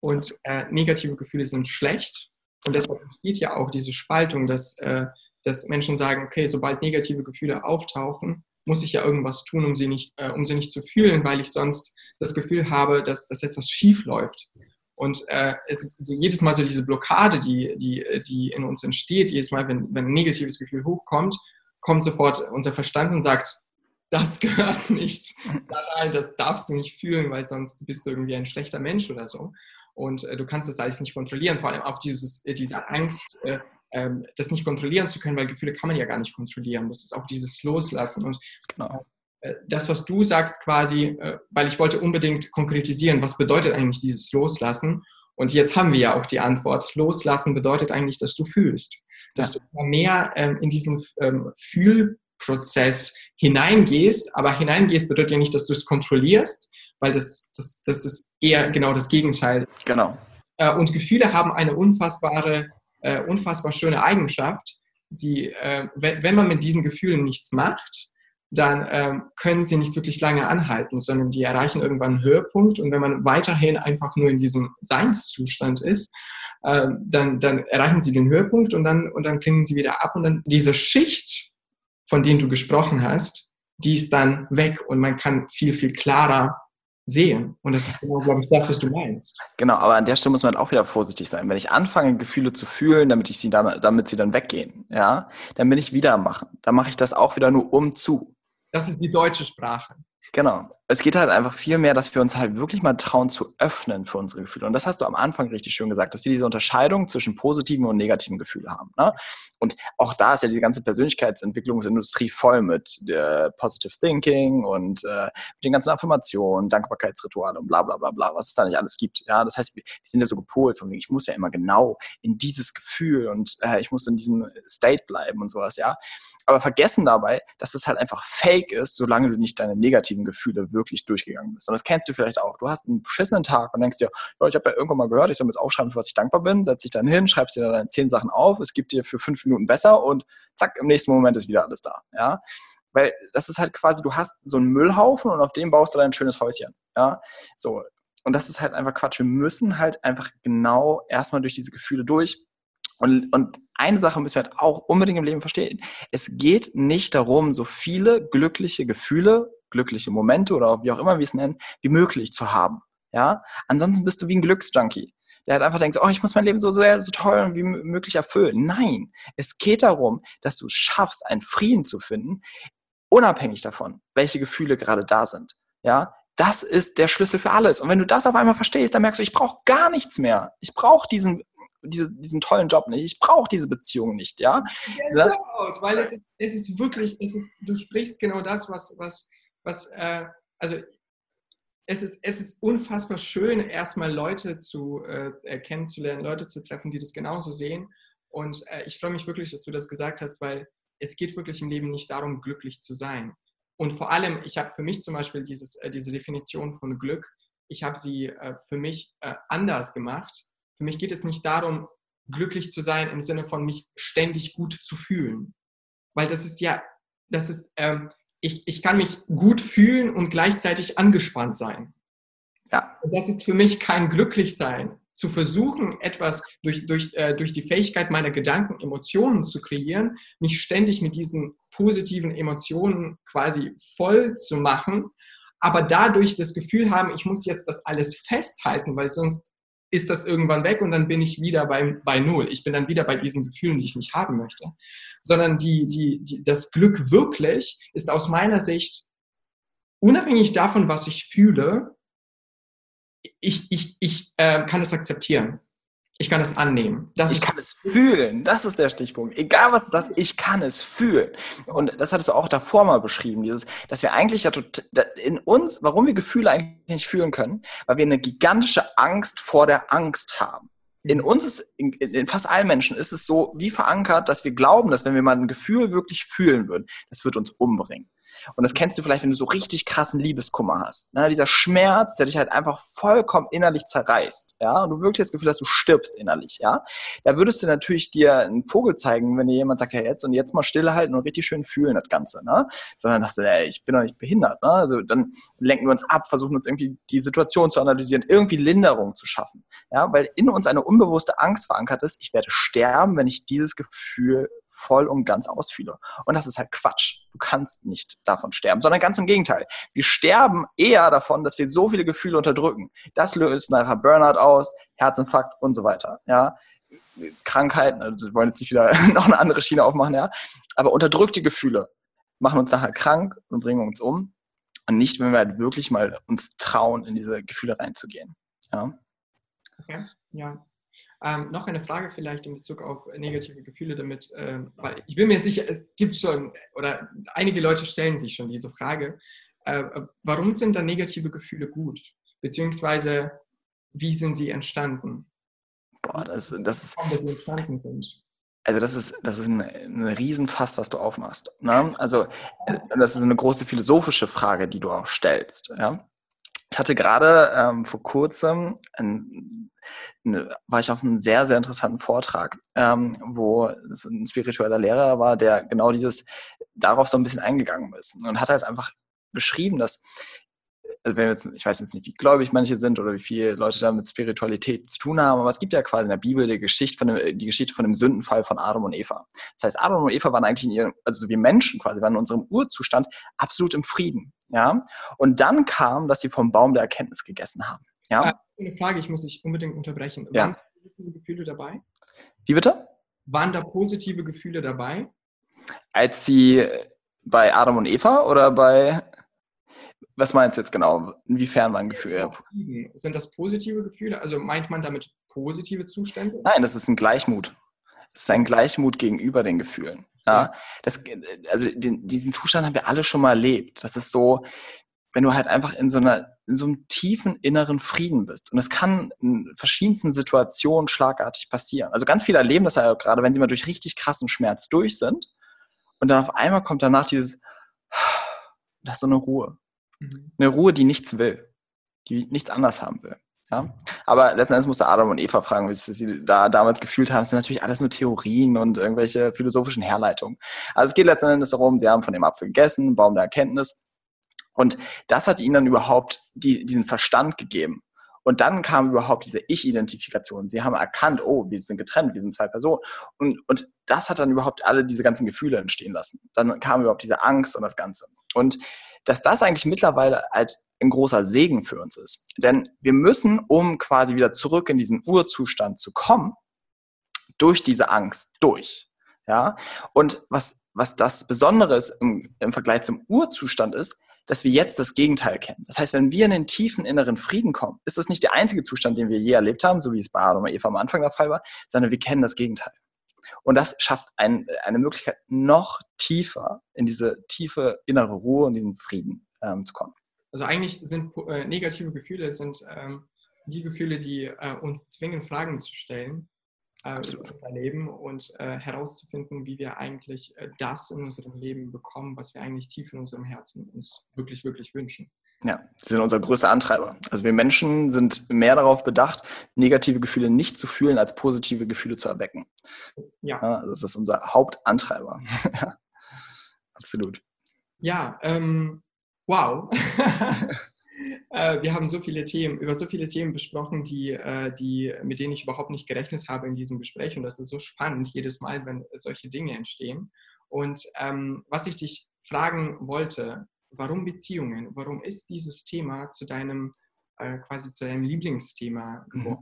S3: und äh, negative Gefühle sind schlecht. Und deshalb entsteht ja auch diese Spaltung, dass, äh, dass Menschen sagen, okay, sobald negative Gefühle auftauchen, muss ich ja irgendwas tun, um sie nicht, äh, um sie nicht zu fühlen, weil ich sonst das Gefühl habe, dass, dass etwas schief läuft. Und äh, es ist so jedes Mal so diese Blockade, die, die, die in uns entsteht, jedes Mal, wenn, wenn ein negatives Gefühl hochkommt, kommt sofort unser Verstand und sagt, das gehört nicht da rein, das darfst du nicht fühlen, weil sonst bist du irgendwie ein schlechter Mensch oder so. Und äh, du kannst das alles nicht kontrollieren, vor allem auch dieses, äh, diese Angst, äh, ähm, das nicht kontrollieren zu können, weil Gefühle kann man ja gar nicht kontrollieren. Das ist auch dieses Loslassen. Und genau. Äh, das, was du sagst quasi, äh, weil ich wollte unbedingt konkretisieren, was bedeutet eigentlich dieses Loslassen? Und jetzt haben wir ja auch die Antwort. Loslassen bedeutet eigentlich, dass du fühlst dass ja. du immer mehr ähm, in diesen ähm, Fühlprozess hineingehst. Aber hineingehst bedeutet ja nicht, dass du es kontrollierst, weil das, das, das ist eher genau das Gegenteil.
S2: Genau.
S3: Äh, und Gefühle haben eine unfassbare, äh, unfassbar schöne Eigenschaft. Sie, äh, wenn, wenn man mit diesen Gefühlen nichts macht, dann ähm, können sie nicht wirklich lange anhalten, sondern die erreichen irgendwann einen Höhepunkt. Und wenn man weiterhin einfach nur in diesem Seinszustand ist, äh, dann, dann erreichen sie den Höhepunkt und dann, und dann klingen sie wieder ab und dann diese Schicht, von denen du gesprochen hast, die ist dann weg und man kann viel, viel klarer sehen. Und das ist genau, glaube ich, das, was du meinst.
S2: Genau, aber an der Stelle muss man auch wieder vorsichtig sein. Wenn ich anfange, Gefühle zu fühlen, damit ich sie dann, damit sie dann weggehen, ja, dann bin ich wieder machen. Dann mache ich das auch wieder nur um zu.
S3: Das ist die deutsche Sprache.
S2: Genau. Es geht halt einfach viel mehr, dass wir uns halt wirklich mal trauen zu öffnen für unsere Gefühle. Und das hast du am Anfang richtig schön gesagt, dass wir diese Unterscheidung zwischen positiven und negativen Gefühlen haben. Ne? Und auch da ist ja die ganze Persönlichkeitsentwicklungsindustrie voll mit äh, Positive Thinking und äh, mit den ganzen Affirmationen, Dankbarkeitsrituale und bla bla bla bla, was es da nicht alles gibt. Ja, das heißt, wir, sind ja so gepolt von wegen, ich muss ja immer genau in dieses Gefühl und äh, ich muss in diesem State bleiben und sowas, ja. Aber vergessen dabei, dass das halt einfach fake ist, solange du nicht deine negativen negativen Gefühle wirklich durchgegangen bist. Und das kennst du vielleicht auch. Du hast einen beschissenen Tag und denkst dir, ja, ich habe ja irgendwann mal gehört, ich soll mir jetzt aufschreiben, für was ich dankbar bin, setz dich dann hin, schreibst dir dann zehn Sachen auf, es gibt dir für fünf Minuten besser und zack, im nächsten Moment ist wieder alles da. Ja? Weil das ist halt quasi, du hast so einen Müllhaufen und auf dem baust du dann ein schönes Häuschen. Ja? So. Und das ist halt einfach Quatsch. Wir müssen halt einfach genau erstmal durch diese Gefühle durch. Und, und eine Sache müssen wir halt auch unbedingt im Leben verstehen. Es geht nicht darum, so viele glückliche Gefühle glückliche Momente oder wie auch immer wir es nennen, wie möglich zu haben. Ja? Ansonsten bist du wie ein Glücksjunkie der halt einfach denkt, oh, ich muss mein Leben so sehr, so toll wie möglich erfüllen. Nein, es geht darum, dass du schaffst, einen Frieden zu finden, unabhängig davon, welche Gefühle gerade da sind. Ja, das ist der Schlüssel für alles. Und wenn du das auf einmal verstehst, dann merkst du, ich brauche gar nichts mehr. Ich brauche diesen, diese, diesen tollen Job nicht. Ich brauche diese Beziehung nicht, ja.
S3: ja weil es, es, ist wirklich, es ist, du sprichst genau das, was, was, was, äh, also es ist, es ist unfassbar schön, erstmal Leute zu äh, kennenzulernen, Leute zu treffen, die das genauso sehen. Und äh, ich freue mich wirklich, dass du das gesagt hast, weil es geht wirklich im Leben nicht darum, glücklich zu sein. Und vor allem, ich habe für mich zum Beispiel dieses, äh, diese Definition von Glück, ich habe sie äh, für mich äh, anders gemacht. Für mich geht es nicht darum, glücklich zu sein im Sinne von mich ständig gut zu fühlen. Weil das ist ja, das ist, ähm, ich, ich kann mich gut fühlen und gleichzeitig angespannt sein. Ja. Und das ist für mich kein Glücklichsein. Zu versuchen, etwas durch, durch, äh, durch die Fähigkeit meiner Gedanken, Emotionen zu kreieren, mich ständig mit diesen positiven Emotionen quasi voll zu machen, aber dadurch das Gefühl haben, ich muss jetzt das alles festhalten, weil sonst ist das irgendwann weg und dann bin ich wieder bei, bei Null. Ich bin dann wieder bei diesen Gefühlen, die ich nicht haben möchte. Sondern die, die, die, das Glück wirklich ist aus meiner Sicht unabhängig davon, was ich fühle, ich, ich, ich äh, kann es akzeptieren. Ich kann es annehmen.
S2: Das ich kann es fühlen. Das ist der Stichpunkt. Egal was das, ich kann es fühlen. Und das hattest du auch davor mal beschrieben, dieses, dass wir eigentlich ja in uns, warum wir Gefühle eigentlich nicht fühlen können, weil wir eine gigantische Angst vor der Angst haben. In mhm. uns ist, in, in fast allen Menschen ist es so wie verankert, dass wir glauben, dass wenn wir mal ein Gefühl wirklich fühlen würden, das wird uns umbringen. Und das kennst du vielleicht, wenn du so richtig krassen Liebeskummer hast. Ne? Dieser Schmerz, der dich halt einfach vollkommen innerlich zerreißt. Ja? Und du wirklich das Gefühl hast, du stirbst innerlich. Ja? Da würdest du natürlich dir einen Vogel zeigen, wenn dir jemand sagt, ja jetzt und jetzt mal stillhalten und richtig schön fühlen das Ganze. Ne? Sondern dass du, ey, ich bin doch nicht behindert. Ne? Also dann lenken wir uns ab, versuchen uns irgendwie die Situation zu analysieren, irgendwie Linderung zu schaffen. Ja? Weil in uns eine unbewusste Angst verankert ist, ich werde sterben, wenn ich dieses Gefühl voll und ganz ausfühle. Und das ist halt Quatsch. Du kannst nicht davon sterben, sondern ganz im Gegenteil. Wir sterben eher davon, dass wir so viele Gefühle unterdrücken. Das löst nachher Burnout aus, Herzinfarkt und so weiter. Ja, Krankheiten, also wir wollen jetzt nicht wieder noch eine andere Schiene aufmachen, ja. Aber unterdrückte Gefühle machen uns nachher krank und bringen uns um. Und nicht, wenn wir halt wirklich mal uns trauen, in diese Gefühle reinzugehen. Ja.
S3: Okay, ja. Ähm, noch eine Frage vielleicht in Bezug auf negative Gefühle, damit, äh, weil ich bin mir sicher, es gibt schon, oder einige Leute stellen sich schon diese Frage, äh, warum sind dann negative Gefühle gut? Beziehungsweise, wie sind sie entstanden?
S2: Boah, das, das ist. Warum sie entstanden sind. Also das ist, das ist ein, ein Riesenfass, was du aufmachst. Ne? Also äh, das ist eine große philosophische Frage, die du auch stellst. Ja? Ich hatte gerade ähm, vor kurzem, ein, eine, war ich auf einem sehr, sehr interessanten Vortrag, ähm, wo es ein spiritueller Lehrer war, der genau dieses darauf so ein bisschen eingegangen ist und hat halt einfach beschrieben, dass also wenn jetzt, ich weiß jetzt nicht, wie gläubig manche sind oder wie viele Leute da mit Spiritualität zu tun haben, aber es gibt ja quasi in der Bibel die Geschichte von dem, die Geschichte von dem Sündenfall von Adam und Eva. Das heißt, Adam und Eva waren eigentlich in ihrem, also wir Menschen quasi, waren in unserem Urzustand absolut im Frieden. Ja? Und dann kam, dass sie vom Baum der Erkenntnis gegessen haben. Ja?
S3: Ah, eine Frage, ich muss dich unbedingt unterbrechen. Ja. Waren da positive Gefühle dabei?
S2: Wie bitte?
S3: Waren da positive Gefühle dabei?
S2: Als sie bei Adam und Eva oder bei was meinst du jetzt genau? Inwiefern waren Gefühle?
S3: Sind das positive Gefühle? Also meint man damit positive Zustände?
S2: Nein, das ist ein Gleichmut. Es ist ein Gleichmut gegenüber den Gefühlen. Ja, das, also den, diesen Zustand haben wir alle schon mal erlebt. Das ist so, wenn du halt einfach in so einer in so einem tiefen inneren Frieden bist. Und das kann in verschiedensten Situationen schlagartig passieren. Also ganz viele erleben das ja gerade, wenn sie mal durch richtig krassen Schmerz durch sind. Und dann auf einmal kommt danach dieses, das ist so eine Ruhe. Mhm. Eine Ruhe, die nichts will, die nichts anders haben will. Ja? Aber letzten Endes musste Adam und Eva fragen, wie sie da damals gefühlt haben. Das sind natürlich alles nur Theorien und irgendwelche philosophischen Herleitungen. Also es geht letzten Endes darum, sie haben von dem Apfel gegessen, Baum der Erkenntnis. Und das hat ihnen dann überhaupt die, diesen Verstand gegeben. Und dann kam überhaupt diese Ich-Identifikation. Sie haben erkannt, oh, wir sind getrennt, wir sind zwei Personen. Und, und das hat dann überhaupt alle diese ganzen Gefühle entstehen lassen. Dann kam überhaupt diese Angst und das Ganze. Und dass das eigentlich mittlerweile halt ein großer Segen für uns ist. Denn wir müssen, um quasi wieder zurück in diesen Urzustand zu kommen, durch diese Angst durch. Ja? Und was, was das Besondere ist im, im Vergleich zum Urzustand ist, dass wir jetzt das Gegenteil kennen. Das heißt, wenn wir in den tiefen inneren Frieden kommen, ist das nicht der einzige Zustand, den wir je erlebt haben, so wie es bei Adam und Eva am Anfang der Fall war, sondern wir kennen das Gegenteil. Und das schafft ein, eine Möglichkeit, noch tiefer in diese tiefe innere Ruhe und diesen Frieden ähm, zu kommen.
S3: Also eigentlich sind äh, negative Gefühle sind ähm, die Gefühle, die äh, uns zwingen, Fragen zu stellen äh, über unser Leben und äh, herauszufinden, wie wir eigentlich äh, das in unserem Leben bekommen, was wir eigentlich tief in unserem Herzen uns wirklich, wirklich wünschen.
S2: Ja, sie sind unser größter Antreiber. Also wir Menschen sind mehr darauf bedacht, negative Gefühle nicht zu fühlen, als positive Gefühle zu erwecken. Ja. also das ist unser Hauptantreiber. absolut.
S3: Ja, ähm, wow. äh, wir haben so viele Themen, über so viele Themen besprochen, die, äh, die, mit denen ich überhaupt nicht gerechnet habe in diesem Gespräch. Und das ist so spannend jedes Mal, wenn solche Dinge entstehen. Und ähm, was ich dich fragen wollte, warum Beziehungen? Warum ist dieses Thema zu deinem, äh, quasi zu deinem Lieblingsthema mhm.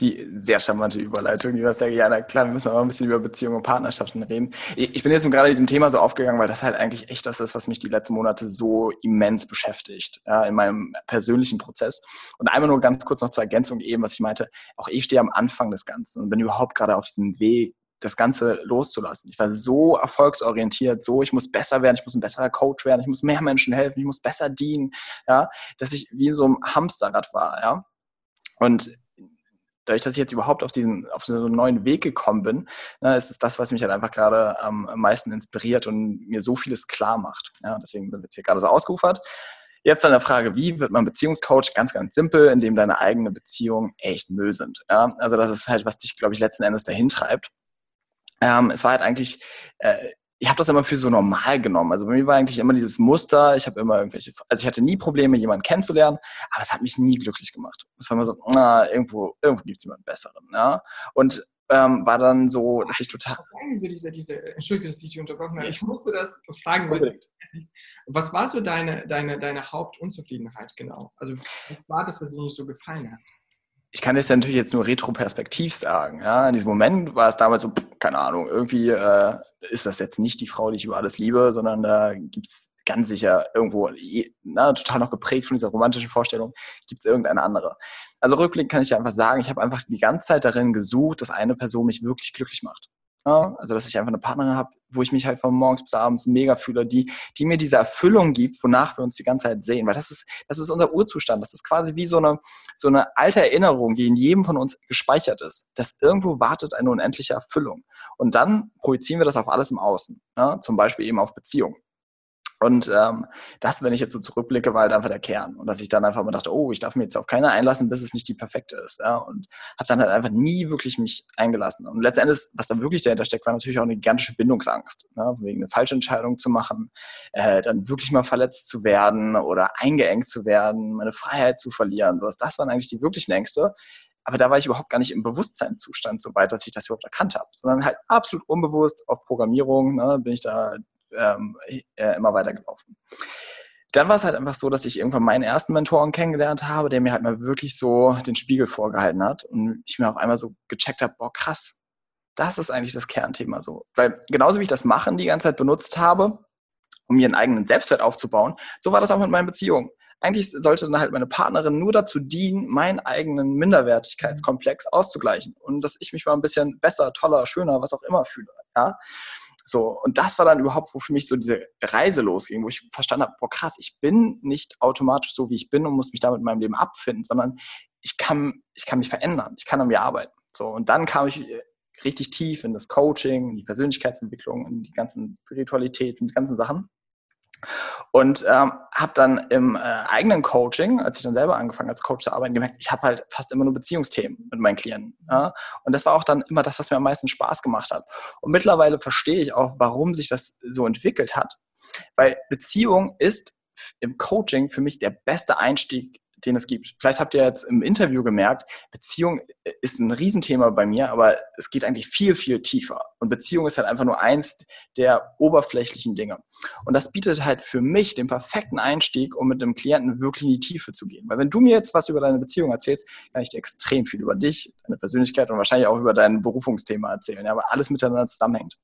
S2: Die sehr charmante Überleitung, die was ja, ja, klar, wir müssen aber ein bisschen über Beziehungen und Partnerschaften reden. Ich bin jetzt gerade diesem Thema so aufgegangen, weil das halt eigentlich echt das ist, was mich die letzten Monate so immens beschäftigt, ja, in meinem persönlichen Prozess. Und einmal nur ganz kurz noch zur Ergänzung eben, was ich meinte, auch ich stehe am Anfang des Ganzen und bin überhaupt gerade auf diesem Weg, das Ganze loszulassen. Ich war so erfolgsorientiert, so ich muss besser werden, ich muss ein besserer Coach werden, ich muss mehr Menschen helfen, ich muss besser dienen, ja, dass ich wie in so einem Hamsterrad war, ja. Und dadurch, dass ich jetzt überhaupt auf diesen, auf so einen neuen Weg gekommen bin, ne, ist es das, was mich halt einfach gerade am meisten inspiriert und mir so vieles klar macht. Ja, deswegen wird jetzt hier gerade so ausgeufert. Jetzt an der Frage, wie wird man Beziehungscoach? Ganz, ganz simpel, indem deine eigene Beziehungen echt Müll sind. Ja? Also das ist halt, was dich, glaube ich, letzten Endes dahin treibt. Ähm, es war halt eigentlich, äh, ich habe das immer für so normal genommen. Also bei mir war eigentlich immer dieses Muster, ich habe immer irgendwelche, also ich hatte nie Probleme, jemanden kennenzulernen, aber es hat mich nie glücklich gemacht. Es war immer so, na, irgendwo, irgendwo gibt es jemanden besseren. Ja? Und ähm, war dann so, dass ich total.
S3: Was so diese, diese, Entschuldige, dass ich dich unterbrochen habe. Ich musste das fragen, weil es Was war so deine, deine, deine Hauptunzufriedenheit genau? Also, was war das, was dir nicht so gefallen hat?
S2: Ich kann das ja natürlich jetzt nur retroperspektiv sagen. Ja? In diesem Moment war es damals so, keine Ahnung, irgendwie äh, ist das jetzt nicht die Frau, die ich über alles liebe, sondern da äh, gibt es ganz sicher irgendwo, na, total noch geprägt von dieser romantischen Vorstellung, gibt es irgendeine andere. Also rückblickend kann ich ja einfach sagen, ich habe einfach die ganze Zeit darin gesucht, dass eine Person mich wirklich glücklich macht. Ja, also, dass ich einfach eine Partnerin habe, wo ich mich halt von morgens bis abends mega fühle, die, die mir diese Erfüllung gibt, wonach wir uns die ganze Zeit sehen. Weil das ist, das ist unser Urzustand. Das ist quasi wie so eine, so eine alte Erinnerung, die in jedem von uns gespeichert ist. Dass irgendwo wartet eine unendliche Erfüllung. Und dann projizieren wir das auf alles im Außen. Ja? Zum Beispiel eben auf Beziehungen. Und ähm, das, wenn ich jetzt so zurückblicke, war halt einfach der Kern. Und dass ich dann einfach mal dachte, oh, ich darf mir jetzt auf keine einlassen, bis es nicht die perfekte ist. Ja? Und habe dann halt einfach nie wirklich mich eingelassen. Und letztendlich, was da wirklich dahinter steckt, war natürlich auch eine gigantische Bindungsangst. Ne? Wegen eine falsche Entscheidung zu machen, äh, dann wirklich mal verletzt zu werden oder eingeengt zu werden, meine Freiheit zu verlieren. Sowas. Das waren eigentlich die wirklichen Ängste. Aber da war ich überhaupt gar nicht im Bewusstseinszustand so weit, dass ich das überhaupt erkannt habe, sondern halt absolut unbewusst auf Programmierung ne, bin ich da ähm, äh, immer weitergelaufen. Dann war es halt einfach so, dass ich irgendwann meinen ersten Mentoren kennengelernt habe, der mir halt mal wirklich so den Spiegel vorgehalten hat und ich mir auf einmal so gecheckt habe, boah, krass, das ist eigentlich das Kernthema so. Weil genauso wie ich das Machen die ganze Zeit benutzt habe, um einen eigenen Selbstwert aufzubauen, so war das auch mit meinen Beziehungen. Eigentlich sollte dann halt meine Partnerin nur dazu dienen, meinen eigenen Minderwertigkeitskomplex auszugleichen und dass ich mich mal ein bisschen besser, toller, schöner, was auch immer fühle. Ja? So, und das war dann überhaupt, wo für mich so diese Reise losging, wo ich verstanden habe, boah krass, ich bin nicht automatisch so, wie ich bin und muss mich damit in meinem Leben abfinden, sondern ich kann, ich kann mich verändern, ich kann an mir arbeiten. So, und dann kam ich äh, richtig tief in das Coaching, in die Persönlichkeitsentwicklung, in die ganzen Spiritualität, in die ganzen Sachen. Und ähm, habe dann im äh, eigenen Coaching, als ich dann selber angefangen als Coach zu arbeiten, gemerkt, ich habe halt fast immer nur Beziehungsthemen mit meinen Klienten. Ja? Und das war auch dann immer das, was mir am meisten Spaß gemacht hat. Und mittlerweile verstehe ich auch, warum sich das so entwickelt hat. Weil Beziehung ist im Coaching für mich der beste Einstieg den es gibt. Vielleicht habt ihr jetzt im Interview gemerkt, Beziehung ist ein Riesenthema bei mir, aber es geht eigentlich viel, viel tiefer. Und Beziehung ist halt einfach nur eins der oberflächlichen Dinge. Und das bietet halt für mich den perfekten Einstieg, um mit einem Klienten wirklich in die Tiefe zu gehen. Weil wenn du mir jetzt was über deine Beziehung erzählst, kann ich dir extrem viel über dich, deine Persönlichkeit und wahrscheinlich auch über dein Berufungsthema erzählen, ja, weil alles miteinander zusammenhängt.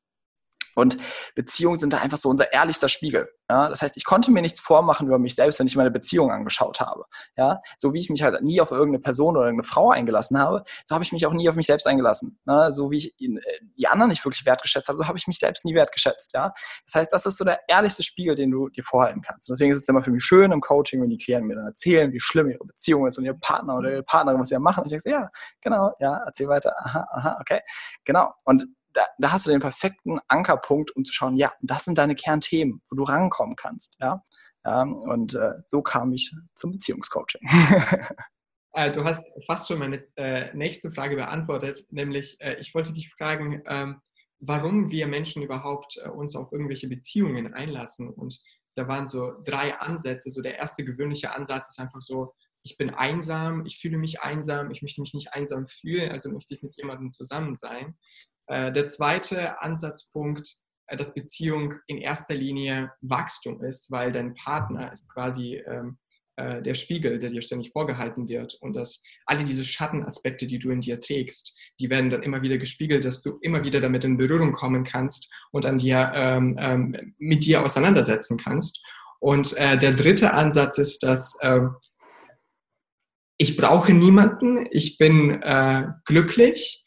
S2: Und Beziehungen sind da einfach so unser ehrlichster Spiegel. Ja? Das heißt, ich konnte mir nichts vormachen über mich selbst, wenn ich meine Beziehung angeschaut habe. Ja? So wie ich mich halt nie auf irgendeine Person oder irgendeine Frau eingelassen habe, so habe ich mich auch nie auf mich selbst eingelassen. Ne? So wie ich äh, die anderen nicht wirklich wertgeschätzt habe, so habe ich mich selbst nie wertgeschätzt. Ja? Das heißt, das ist so der ehrlichste Spiegel, den du dir vorhalten kannst. Und deswegen ist es immer für mich schön im Coaching, wenn die Klienten mir dann erzählen, wie schlimm ihre Beziehung ist und ihr Partner oder ihre Partnerin, was sie ja machen. Und ich denke, ja, genau, ja, erzähl weiter. Aha, aha, okay. Genau. Und da, da, hast du den perfekten Ankerpunkt, um zu schauen, ja, das sind deine Kernthemen, wo du rankommen kannst. Ja? Ja, und äh, so kam ich zum Beziehungscoaching.
S3: Äh, du hast fast schon meine äh, nächste Frage beantwortet, nämlich ich wollte dich fragen, ähm, warum wir Menschen überhaupt uns auf irgendwelche Beziehungen einlassen. Und da waren so drei Ansätze. So der erste gewöhnliche Ansatz ist einfach so, ich bin einsam, ich fühle mich einsam, ich möchte mich nicht einsam fühlen, also möchte ich mit jemandem zusammen sein. Äh, der zweite Ansatzpunkt, äh, dass Beziehung in erster Linie Wachstum ist, weil dein Partner ist quasi ähm, äh, der Spiegel, der dir ständig vorgehalten wird und dass alle diese Schattenaspekte, die du in dir trägst, die werden dann immer wieder gespiegelt, dass du immer wieder damit in Berührung kommen kannst und an dir ähm, ähm, mit dir auseinandersetzen kannst. Und äh, der dritte Ansatz ist, dass äh, ich brauche niemanden, ich bin äh, glücklich,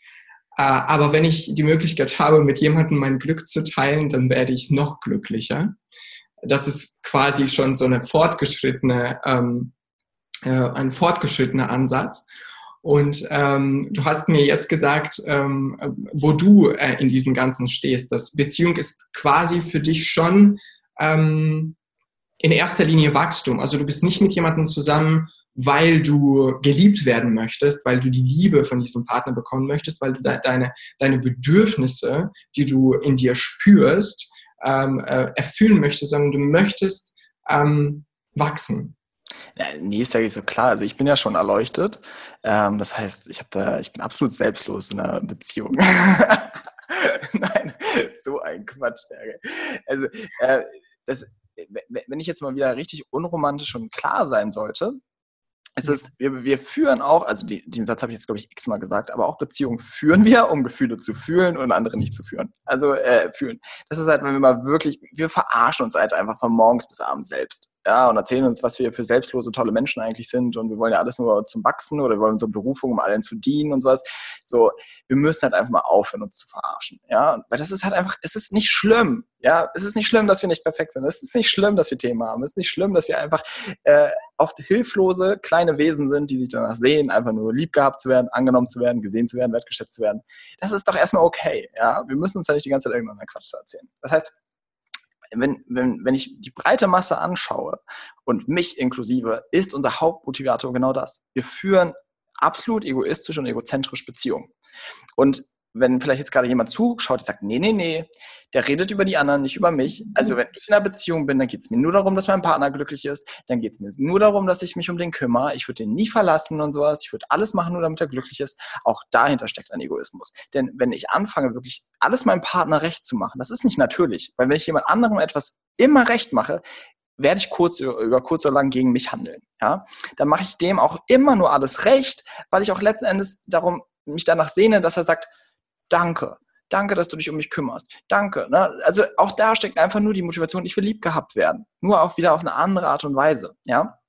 S3: aber wenn ich die Möglichkeit habe, mit jemandem mein Glück zu teilen, dann werde ich noch glücklicher. Das ist quasi schon so eine fortgeschrittene, ähm, äh, ein fortgeschrittener Ansatz. Und ähm, du hast mir jetzt gesagt, ähm, wo du äh, in diesem Ganzen stehst. Das Beziehung ist quasi für dich schon ähm, in erster Linie Wachstum. Also du bist nicht mit jemandem zusammen, weil du geliebt werden möchtest, weil du die Liebe von diesem Partner bekommen möchtest, weil du de deine, deine Bedürfnisse, die du in dir spürst, ähm, äh, erfüllen möchtest, sondern du möchtest ähm, wachsen.
S2: Nee, ist ja so klar. Also ich bin ja schon erleuchtet. Ähm, das heißt, ich da, ich bin absolut selbstlos in einer Beziehung. Nein, so ein Quatsch, Serge. Also äh, das, wenn ich jetzt mal wieder richtig unromantisch und klar sein sollte, es ist, wir, wir führen auch, also die, den Satz habe ich jetzt, glaube ich, x-mal gesagt, aber auch Beziehungen führen wir, um Gefühle zu fühlen und andere nicht zu führen. Also äh, fühlen. Das ist halt, wenn wir mal wirklich, wir verarschen uns halt einfach von morgens bis abends selbst ja, und erzählen uns, was wir für selbstlose, tolle Menschen eigentlich sind und wir wollen ja alles nur zum Wachsen oder wir wollen unsere Berufung, um allen zu dienen und sowas. So, wir müssen halt einfach mal aufhören, uns zu verarschen, ja, weil das ist halt einfach, es ist nicht schlimm, ja, es ist nicht schlimm, dass wir nicht perfekt sind, es ist nicht schlimm, dass wir Themen haben, es ist nicht schlimm, dass wir einfach äh, oft hilflose, kleine Wesen sind, die sich danach sehen, einfach nur lieb gehabt zu werden, angenommen zu werden, gesehen zu werden, wertgeschätzt zu werden. Das ist doch erstmal okay, ja, wir müssen uns ja nicht die ganze Zeit irgendeinen Quatsch erzählen. Das heißt, wenn, wenn, wenn ich die breite Masse anschaue und mich inklusive, ist unser Hauptmotivator genau das. Wir führen absolut egoistisch und egozentrisch Beziehungen. Und wenn vielleicht jetzt gerade jemand zuschaut, der sagt, nee, nee, nee, der redet über die anderen, nicht über mich. Also wenn ich in einer Beziehung bin, dann geht es mir nur darum, dass mein Partner glücklich ist. Dann geht es mir nur darum, dass ich mich um den kümmere. Ich würde den nie verlassen und sowas. Ich würde alles machen, nur damit er glücklich ist. Auch dahinter steckt ein Egoismus. Denn wenn ich anfange, wirklich alles meinem Partner recht zu machen, das ist nicht natürlich. Weil wenn ich jemand anderem etwas immer recht mache, werde ich kurz über kurz oder lang gegen mich handeln. Ja? Dann mache ich dem auch immer nur alles recht, weil ich auch letzten Endes darum mich danach sehne, dass er sagt, danke. Danke, dass du dich um mich kümmerst. Danke. Ne? Also auch da steckt einfach nur die Motivation, ich will lieb gehabt werden. Nur auch wieder auf eine andere Art und Weise. Ja?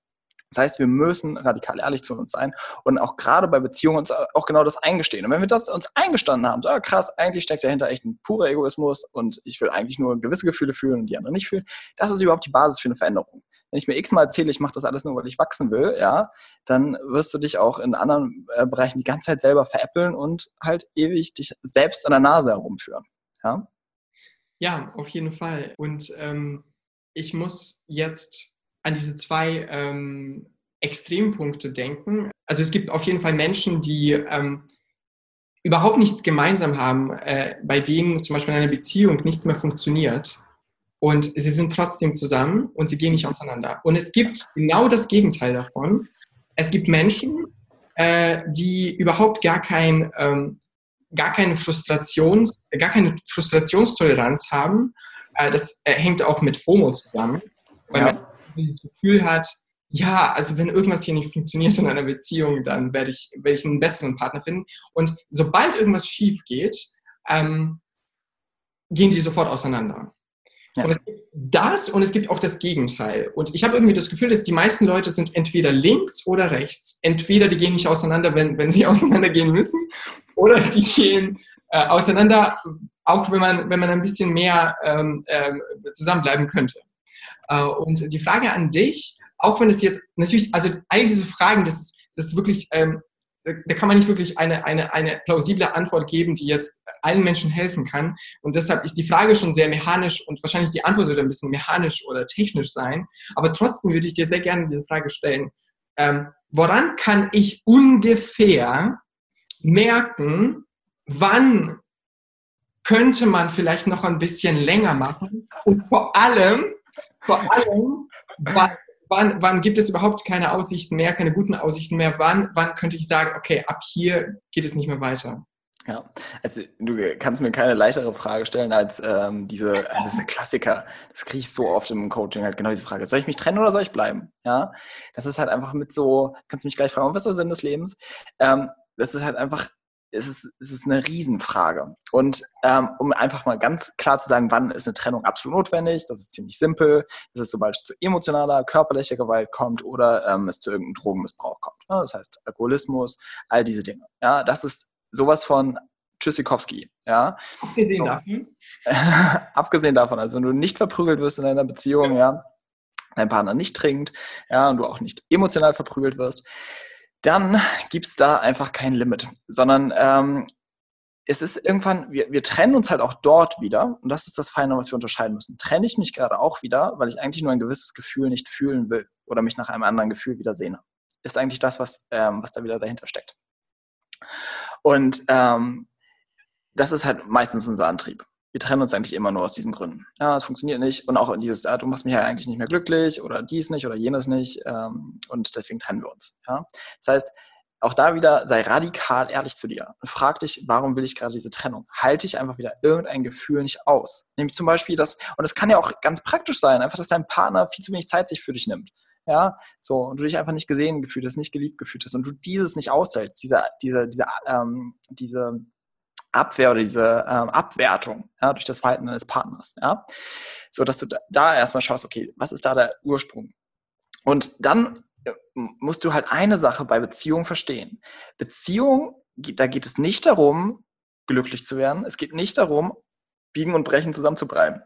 S2: Das heißt, wir müssen radikal ehrlich zu uns sein und auch gerade bei Beziehungen uns auch genau das eingestehen. Und wenn wir das uns eingestanden haben, so ah, krass, eigentlich steckt dahinter echt ein purer Egoismus und ich will eigentlich nur gewisse Gefühle fühlen und die anderen nicht fühlen, das ist überhaupt die Basis für eine Veränderung wenn ich mir x-mal erzähle, ich mache das alles nur, weil ich wachsen will, ja, dann wirst du dich auch in anderen äh, Bereichen die ganze Zeit selber veräppeln und halt ewig dich selbst an der Nase herumführen. Ja,
S3: ja auf jeden Fall. Und ähm, ich muss jetzt an diese zwei ähm, Extrempunkte denken. Also es gibt auf jeden Fall Menschen, die ähm, überhaupt nichts gemeinsam haben, äh, bei denen zum Beispiel in einer Beziehung nichts mehr funktioniert und sie sind trotzdem zusammen und sie gehen nicht auseinander. Und es gibt genau das Gegenteil davon. Es gibt Menschen, äh, die überhaupt gar kein, ähm, gar keine Frustrations, gar keine Frustrationstoleranz haben. Äh, das äh, hängt auch mit FOMO zusammen, weil ja. man das Gefühl hat, ja, also wenn irgendwas hier nicht funktioniert in einer Beziehung, dann werde ich, werde ich einen besseren Partner finden. Und sobald irgendwas schief geht, ähm, gehen sie sofort auseinander. Ja. Und es gibt das und es gibt auch das Gegenteil. Und ich habe irgendwie das Gefühl, dass die meisten Leute sind entweder links oder rechts. Entweder die gehen nicht auseinander, wenn, wenn sie auseinandergehen müssen, oder die gehen äh, auseinander, auch wenn man, wenn man ein bisschen mehr ähm, äh, zusammenbleiben könnte. Äh, und die Frage an dich, auch wenn es jetzt natürlich, also all diese Fragen, das ist, das ist wirklich, ähm, da kann man nicht wirklich eine, eine, eine plausible Antwort geben, die jetzt allen Menschen helfen kann. Und deshalb ist die Frage schon sehr mechanisch und wahrscheinlich die Antwort wird ein bisschen mechanisch oder technisch sein. Aber trotzdem würde ich dir sehr gerne diese Frage stellen. Ähm, woran kann ich ungefähr merken, wann könnte man vielleicht noch ein bisschen länger machen? Und vor allem, vor allem, wann wann, wann gibt es überhaupt keine Aussichten mehr, keine guten Aussichten mehr? Wann, wann könnte ich sagen, okay, ab hier geht es nicht mehr weiter?
S2: Ja, also du kannst mir keine leichtere Frage stellen als ähm, diese, also das ist der Klassiker, das kriege ich so oft im Coaching, halt genau diese Frage, soll ich mich trennen oder soll ich bleiben? Ja, das ist halt einfach mit so, kannst du mich gleich fragen, was ist der Sinn des Lebens? Ähm, das ist halt einfach es ist, es ist eine Riesenfrage. Und ähm, um einfach mal ganz klar zu sagen, wann ist eine Trennung absolut notwendig, das ist ziemlich simpel. Das ist, sobald es zu emotionaler, körperlicher Gewalt kommt oder ähm, es zu irgendeinem Drogenmissbrauch kommt. Ja, das heißt Alkoholismus, all diese Dinge. Ja, das ist sowas von Tschüssikowski. Ja.
S3: Abgesehen so. davon?
S2: Abgesehen davon, also wenn du nicht verprügelt wirst in einer Beziehung, ja, dein Partner nicht trinkt, ja, und du auch nicht emotional verprügelt wirst, dann gibt es da einfach kein Limit, sondern ähm, es ist irgendwann, wir, wir trennen uns halt auch dort wieder und das ist das Feine, was wir unterscheiden müssen. Trenne ich mich gerade auch wieder, weil ich eigentlich nur ein gewisses Gefühl nicht fühlen will oder mich nach einem anderen Gefühl wieder sehne. Ist eigentlich das, was, ähm, was da wieder dahinter steckt. Und ähm, das ist halt meistens unser Antrieb wir trennen uns eigentlich immer nur aus diesen Gründen. Ja, es funktioniert nicht. Und auch dieses, ah, du machst mich ja eigentlich nicht mehr glücklich oder dies nicht oder jenes nicht. Ähm, und deswegen trennen wir uns. Ja? Das heißt, auch da wieder sei radikal ehrlich zu dir und frag dich, warum will ich gerade diese Trennung? Halte ich einfach wieder irgendein Gefühl nicht aus? Nämlich zum Beispiel das, und das kann ja auch ganz praktisch sein, einfach, dass dein Partner viel zu wenig Zeit sich für dich nimmt. Ja, so, und du dich einfach nicht gesehen gefühlt hast, nicht geliebt gefühlt hast und du dieses nicht aushältst, diese, diese, diese, ähm, diese Abwehr oder diese ähm, Abwertung ja, durch das Verhalten deines Partners. Ja? So dass du da, da erstmal schaust, okay, was ist da der Ursprung? Und dann äh, musst du halt eine Sache bei Beziehung verstehen. Beziehung, da geht es nicht darum, glücklich zu werden. Es geht nicht darum, biegen und brechen zusammenzubleiben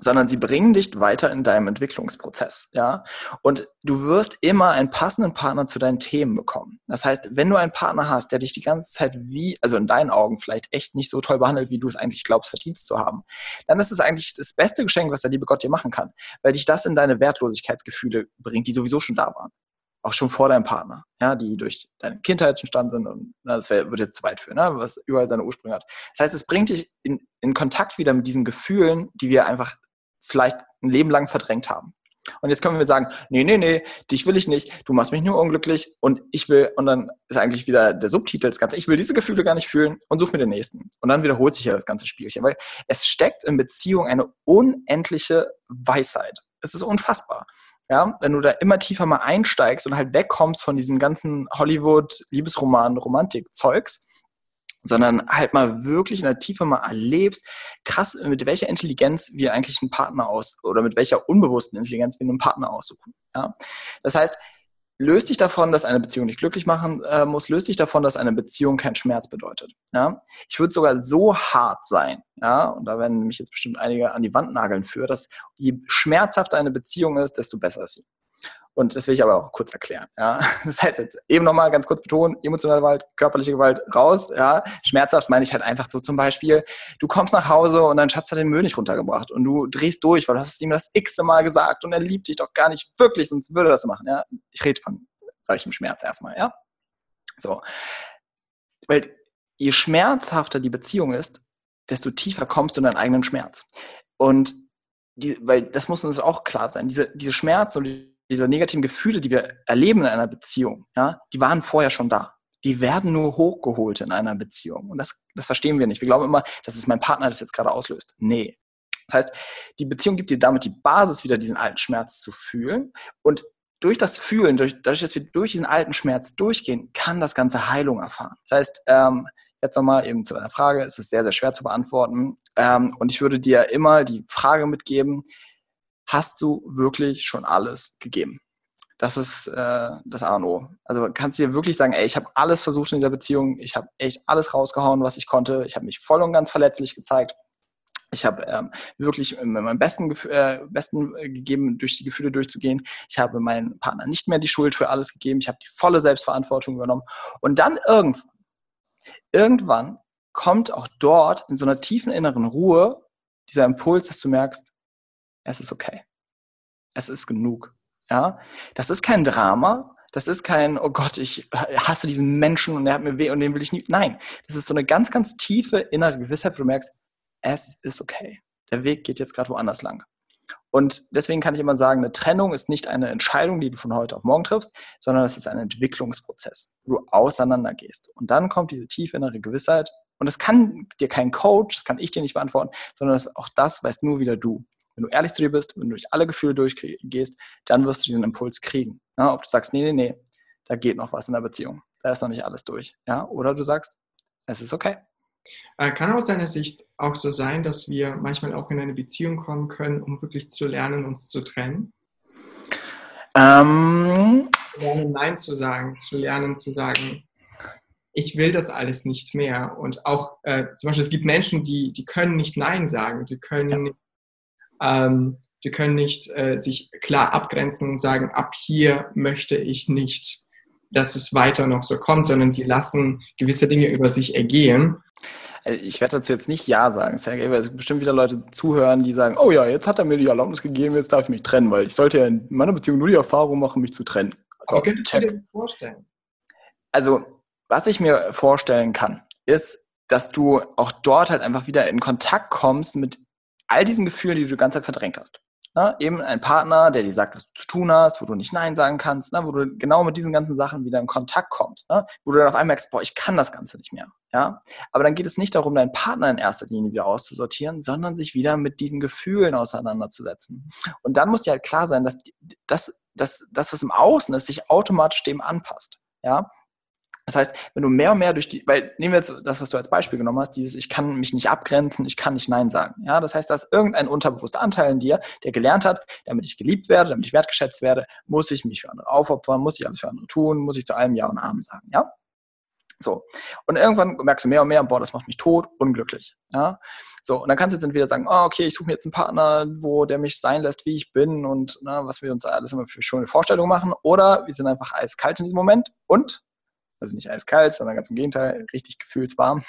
S2: sondern sie bringen dich weiter in deinem Entwicklungsprozess, ja. Und du wirst immer einen passenden Partner zu deinen Themen bekommen. Das heißt, wenn du einen Partner hast, der dich die ganze Zeit wie, also in deinen Augen vielleicht echt nicht so toll behandelt, wie du es eigentlich glaubst, verdienst zu haben, dann ist es eigentlich das beste Geschenk, was der liebe Gott dir machen kann, weil dich das in deine Wertlosigkeitsgefühle bringt, die sowieso schon da waren. Auch schon vor deinem Partner, ja, die durch deine Kindheit entstanden sind und na, das wär, würde jetzt zu weit führen, ne, was überall seine Ursprünge hat. Das heißt, es bringt dich in, in Kontakt wieder mit diesen Gefühlen, die wir einfach vielleicht ein Leben lang verdrängt haben. Und jetzt können wir sagen, nee, nee, nee, dich will ich nicht, du machst mich nur unglücklich und ich will, und dann ist eigentlich wieder der Subtitel das Ganze, ich will diese Gefühle gar nicht fühlen und such mir den nächsten. Und dann wiederholt sich ja das ganze Spielchen, weil es steckt in Beziehung eine unendliche Weisheit. Es ist unfassbar. Ja, wenn du da immer tiefer mal einsteigst und halt wegkommst von diesem ganzen Hollywood-Liebesroman, Romantik-Zeugs, sondern halt mal wirklich in der Tiefe mal erlebst, krass, mit welcher Intelligenz wir eigentlich einen Partner aus oder mit welcher unbewussten Intelligenz wir einen Partner aussuchen. Ja? Das heißt, löst dich davon, dass eine Beziehung dich glücklich machen äh, muss, löst dich davon, dass eine Beziehung keinen Schmerz bedeutet. Ja? Ich würde sogar so hart sein, ja, und da werden mich jetzt bestimmt einige an die Wand nageln für, dass je schmerzhafter eine Beziehung ist, desto besser ist sie. Und das will ich aber auch kurz erklären. Ja. Das heißt jetzt eben nochmal ganz kurz betonen, emotionale Gewalt, körperliche Gewalt raus. Ja. Schmerzhaft meine ich halt einfach so zum Beispiel, du kommst nach Hause und dein Schatz hat den Müll nicht runtergebracht und du drehst durch, weil du hast ihm das x-te Mal gesagt und er liebt dich doch gar nicht wirklich, sonst würde er das machen. Ja. Ich rede von solchem Schmerz erstmal. Ja. So. Weil je schmerzhafter die Beziehung ist, desto tiefer kommst du in deinen eigenen Schmerz. Und die, weil das muss uns auch klar sein, diese, diese Schmerz und die diese negativen Gefühle, die wir erleben in einer Beziehung, ja, die waren vorher schon da. Die werden nur hochgeholt in einer Beziehung. Und das, das verstehen wir nicht. Wir glauben immer, das ist mein Partner, das jetzt gerade auslöst. Nee. Das heißt, die Beziehung gibt dir damit die Basis, wieder diesen alten Schmerz zu fühlen. Und durch das Fühlen, durch, dadurch, dass wir durch diesen alten Schmerz durchgehen, kann das Ganze Heilung erfahren. Das heißt, ähm, jetzt nochmal eben zu deiner Frage, es ist sehr, sehr schwer zu beantworten. Ähm, und ich würde dir immer die Frage mitgeben, hast du wirklich schon alles gegeben. Das ist äh, das A und O. Also kannst du dir wirklich sagen, ey, ich habe alles versucht in dieser Beziehung, ich habe echt alles rausgehauen, was ich konnte, ich habe mich voll und ganz verletzlich gezeigt. Ich habe ähm, wirklich mein besten, äh, besten äh, gegeben, durch die Gefühle durchzugehen. Ich habe meinem Partner nicht mehr die Schuld für alles gegeben. Ich habe die volle Selbstverantwortung übernommen. Und dann irgendwann, irgendwann kommt auch dort in so einer tiefen inneren Ruhe dieser Impuls, dass du merkst, es ist okay. Es ist genug. Ja, das ist kein Drama. Das ist kein, oh Gott, ich hasse diesen Menschen und er hat mir weh und den will ich nicht. Nein, das ist so eine ganz, ganz tiefe innere Gewissheit, wo du merkst, es ist okay. Der Weg geht jetzt gerade woanders lang. Und deswegen kann ich immer sagen, eine Trennung ist nicht eine Entscheidung, die du von heute auf morgen triffst, sondern es ist ein Entwicklungsprozess, wo du auseinandergehst. Und dann kommt diese tiefe innere Gewissheit. Und das kann dir kein Coach, das kann ich dir nicht beantworten, sondern das, auch das weißt nur wieder du. Wenn du ehrlich zu dir bist, wenn du durch alle Gefühle durchgehst, dann wirst du diesen Impuls kriegen. Ja, ob du sagst, nee, nee, nee, da geht noch was in der Beziehung. Da ist noch nicht alles durch. Ja, oder du sagst, es ist okay.
S3: Äh, kann aus deiner Sicht auch so sein, dass wir manchmal auch in eine Beziehung kommen können, um wirklich zu lernen, uns zu trennen? Ähm, lernen, Nein zu sagen, zu lernen, zu sagen, ich will das alles nicht mehr. Und auch äh, zum Beispiel, es gibt Menschen, die, die können nicht Nein sagen, die können, ja. Ähm, die können nicht äh, sich klar abgrenzen und sagen, ab hier möchte ich nicht, dass es weiter noch so kommt, sondern die lassen gewisse Dinge über sich ergehen.
S2: Äh, ich werde dazu jetzt nicht Ja sagen, Sergej, weil es bestimmt wieder Leute zuhören, die sagen, oh ja, jetzt hat er mir die Erlaubnis gegeben, jetzt darf ich mich trennen, weil ich sollte ja in meiner Beziehung nur die Erfahrung machen, mich zu trennen.
S3: Also, Wie könntest du dir das vorstellen?
S2: Also, was ich mir vorstellen kann, ist, dass du auch dort halt einfach wieder in Kontakt kommst mit all diesen Gefühlen, die du die ganze Zeit verdrängt hast. Ne? Eben ein Partner, der dir sagt, was du zu tun hast, wo du nicht Nein sagen kannst, ne? wo du genau mit diesen ganzen Sachen wieder in Kontakt kommst, ne? wo du dann auf einmal merkst, boah, ich kann das Ganze nicht mehr. Ja? Aber dann geht es nicht darum, deinen Partner in erster Linie wieder auszusortieren, sondern sich wieder mit diesen Gefühlen auseinanderzusetzen. Und dann muss dir halt klar sein, dass das, das, das was im Außen ist, sich automatisch dem anpasst. Ja? Das heißt, wenn du mehr und mehr durch die, weil nehmen wir jetzt das, was du als Beispiel genommen hast, dieses, ich kann mich nicht abgrenzen, ich kann nicht Nein sagen. Ja, das heißt, da ist irgendein unterbewusster Anteil in dir, der gelernt hat, damit ich geliebt werde, damit ich wertgeschätzt werde, muss ich mich für andere aufopfern, muss ich alles für andere tun, muss ich zu allem Ja und Amen sagen. Ja, so. Und irgendwann merkst du mehr und mehr, boah, das macht mich tot, unglücklich. Ja? So, und dann kannst du jetzt entweder sagen, oh, okay, ich suche mir jetzt einen Partner, wo der mich sein lässt, wie ich bin und na, ne, was wir uns alles immer für schöne Vorstellungen machen. Oder wir sind einfach eiskalt in diesem Moment und also nicht eiskalt, sondern ganz im Gegenteil, richtig gefühlswarm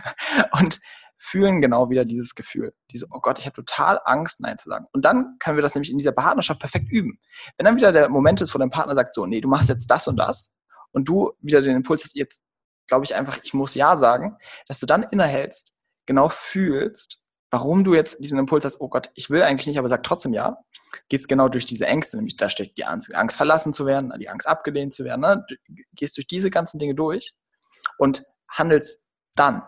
S2: und fühlen genau wieder dieses Gefühl. Diese, oh Gott, ich habe total Angst, Nein zu sagen. Und dann können wir das nämlich in dieser Partnerschaft perfekt üben. Wenn dann wieder der Moment ist, wo dein Partner sagt, so, nee, du machst jetzt das und das und du wieder den Impuls hast, jetzt glaube ich einfach, ich muss Ja sagen, dass du dann innehältst, genau fühlst, warum du jetzt diesen Impuls hast, oh Gott, ich will eigentlich nicht, aber sag trotzdem ja, geht es genau durch diese Ängste, nämlich da steckt die Angst, Angst verlassen zu werden, die Angst abgelehnt zu werden. Ne? Du gehst durch diese ganzen Dinge durch und handelst dann.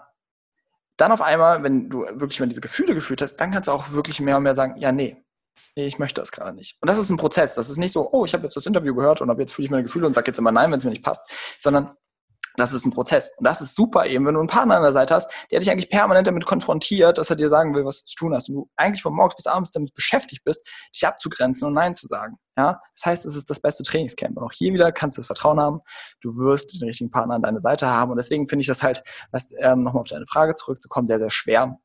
S2: Dann auf einmal, wenn du wirklich mal diese Gefühle gefühlt hast, dann kannst du auch wirklich mehr und mehr sagen, ja, nee, nee, ich möchte das gerade nicht. Und das ist ein Prozess. Das ist nicht so, oh, ich habe jetzt das Interview gehört und habe jetzt fühle ich meine Gefühle und sage jetzt immer nein, wenn es mir nicht passt, sondern das ist ein Prozess. Und das ist super eben, wenn du einen Partner an der Seite hast, der dich eigentlich permanent damit konfrontiert, dass er dir sagen will, was du zu tun hast. Und du eigentlich von morgens bis abends damit beschäftigt bist, dich abzugrenzen und Nein zu sagen. Ja? Das heißt, es ist das beste Trainingscamp. Und auch hier wieder kannst du das Vertrauen haben. Du wirst den richtigen Partner an deiner Seite haben. Und deswegen finde ich das halt, ähm, nochmal auf deine Frage zurückzukommen, sehr, sehr schwer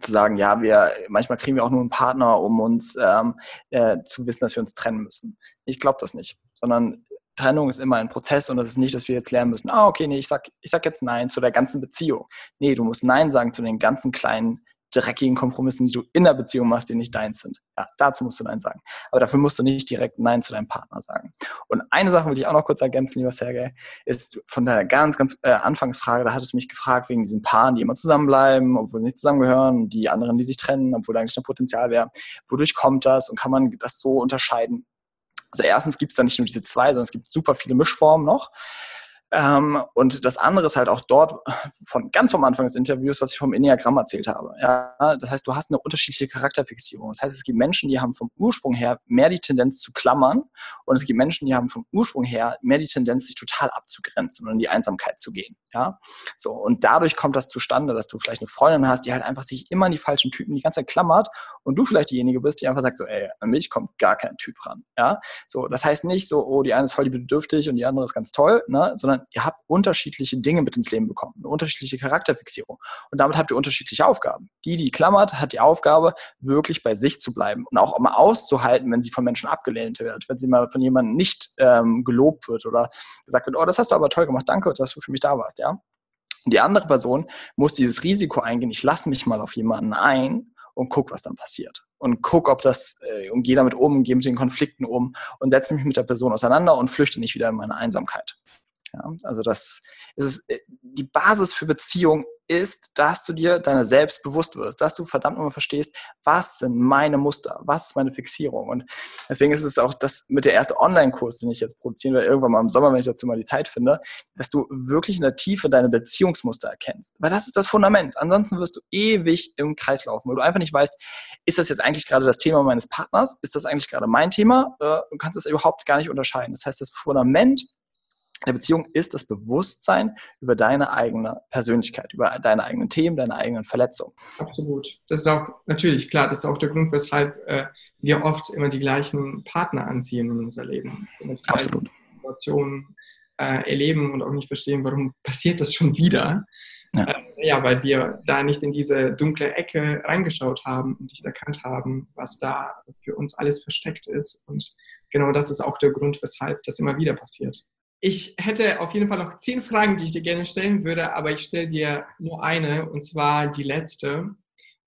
S2: zu sagen, ja, wir manchmal kriegen wir auch nur einen Partner, um uns ähm, äh, zu wissen, dass wir uns trennen müssen. Ich glaube das nicht, sondern Trennung ist immer ein Prozess und das ist nicht, dass wir jetzt lernen müssen, ah, okay, nee, ich sag, ich sag jetzt Nein zu der ganzen Beziehung. Nee, du musst Nein sagen zu den ganzen kleinen, dreckigen Kompromissen, die du in der Beziehung machst, die nicht deins sind. Ja, dazu musst du Nein sagen. Aber dafür musst du nicht direkt Nein zu deinem Partner sagen. Und eine Sache will ich auch noch kurz ergänzen, lieber Sergej, ist von der ganz, ganz äh, Anfangsfrage, da hattest du mich gefragt wegen diesen Paaren, die immer zusammenbleiben, obwohl sie nicht zusammengehören, die anderen, die sich trennen, obwohl da eigentlich noch Potenzial wäre. Wodurch kommt das und kann man das so unterscheiden? Also erstens gibt es da nicht nur diese zwei, sondern es gibt super viele Mischformen noch. Ähm, und das andere ist halt auch dort von ganz vom Anfang des Interviews, was ich vom Enneagramm erzählt habe. Ja, das heißt, du hast eine unterschiedliche Charakterfixierung. Das heißt, es gibt Menschen, die haben vom Ursprung her mehr die Tendenz zu klammern und es gibt Menschen, die haben vom Ursprung her mehr die Tendenz, sich total abzugrenzen und in die Einsamkeit zu gehen. Ja, so und dadurch kommt das zustande, dass du vielleicht eine Freundin hast, die halt einfach sich immer an die falschen Typen die ganze Zeit klammert und du vielleicht diejenige bist, die einfach sagt so, ey, an mich kommt gar kein Typ ran. Ja, so das heißt nicht so, oh, die eine ist voll bedürftig und die andere ist ganz toll, ne, sondern sondern ihr habt unterschiedliche Dinge mit ins Leben bekommen, eine unterschiedliche Charakterfixierung. Und damit habt ihr unterschiedliche Aufgaben. Die, die klammert, hat die Aufgabe, wirklich bei sich zu bleiben und auch immer auszuhalten, wenn sie von Menschen abgelehnt wird, wenn sie mal von jemandem nicht ähm, gelobt wird oder gesagt wird, oh, das hast du aber toll gemacht, danke, dass du für mich da warst, ja. Und die andere Person muss dieses Risiko eingehen, ich lasse mich mal auf jemanden ein und guck, was dann passiert. Und guck, ob das, äh, und gehe damit um, gehe mit den Konflikten um und setze mich mit der Person auseinander und flüchte nicht wieder in meine Einsamkeit. Ja, also das ist äh, die Basis für Beziehung ist, dass du dir deiner selbst bewusst wirst, dass du verdammt nochmal verstehst, was sind meine Muster, was ist meine Fixierung. Und deswegen ist es auch das mit der erste Online-Kurs, den ich jetzt produzieren werde, irgendwann mal im Sommer, wenn ich dazu mal die Zeit finde, dass du wirklich in der Tiefe deine Beziehungsmuster erkennst. Weil das ist das Fundament. Ansonsten wirst du ewig im Kreis laufen, weil du einfach nicht weißt, ist das jetzt eigentlich gerade das Thema meines Partners? Ist das eigentlich gerade mein Thema? Äh, du kannst es überhaupt gar nicht unterscheiden. Das heißt, das Fundament der Beziehung ist das Bewusstsein über deine eigene Persönlichkeit, über deine eigenen Themen, deine eigenen Verletzungen.
S3: Absolut. Das ist auch natürlich klar, das ist auch der Grund, weshalb äh, wir oft immer die gleichen Partner anziehen in unser Leben. Absolut. Situationen äh, erleben und auch nicht verstehen, warum passiert das schon wieder. Ja. Äh, ja, weil wir da nicht in diese dunkle Ecke reingeschaut haben und nicht erkannt haben, was da für uns alles versteckt ist. Und genau das ist auch der Grund, weshalb das immer wieder passiert. Ich hätte auf jeden Fall noch zehn Fragen, die ich dir gerne stellen würde, aber ich stelle dir nur eine, und zwar die letzte.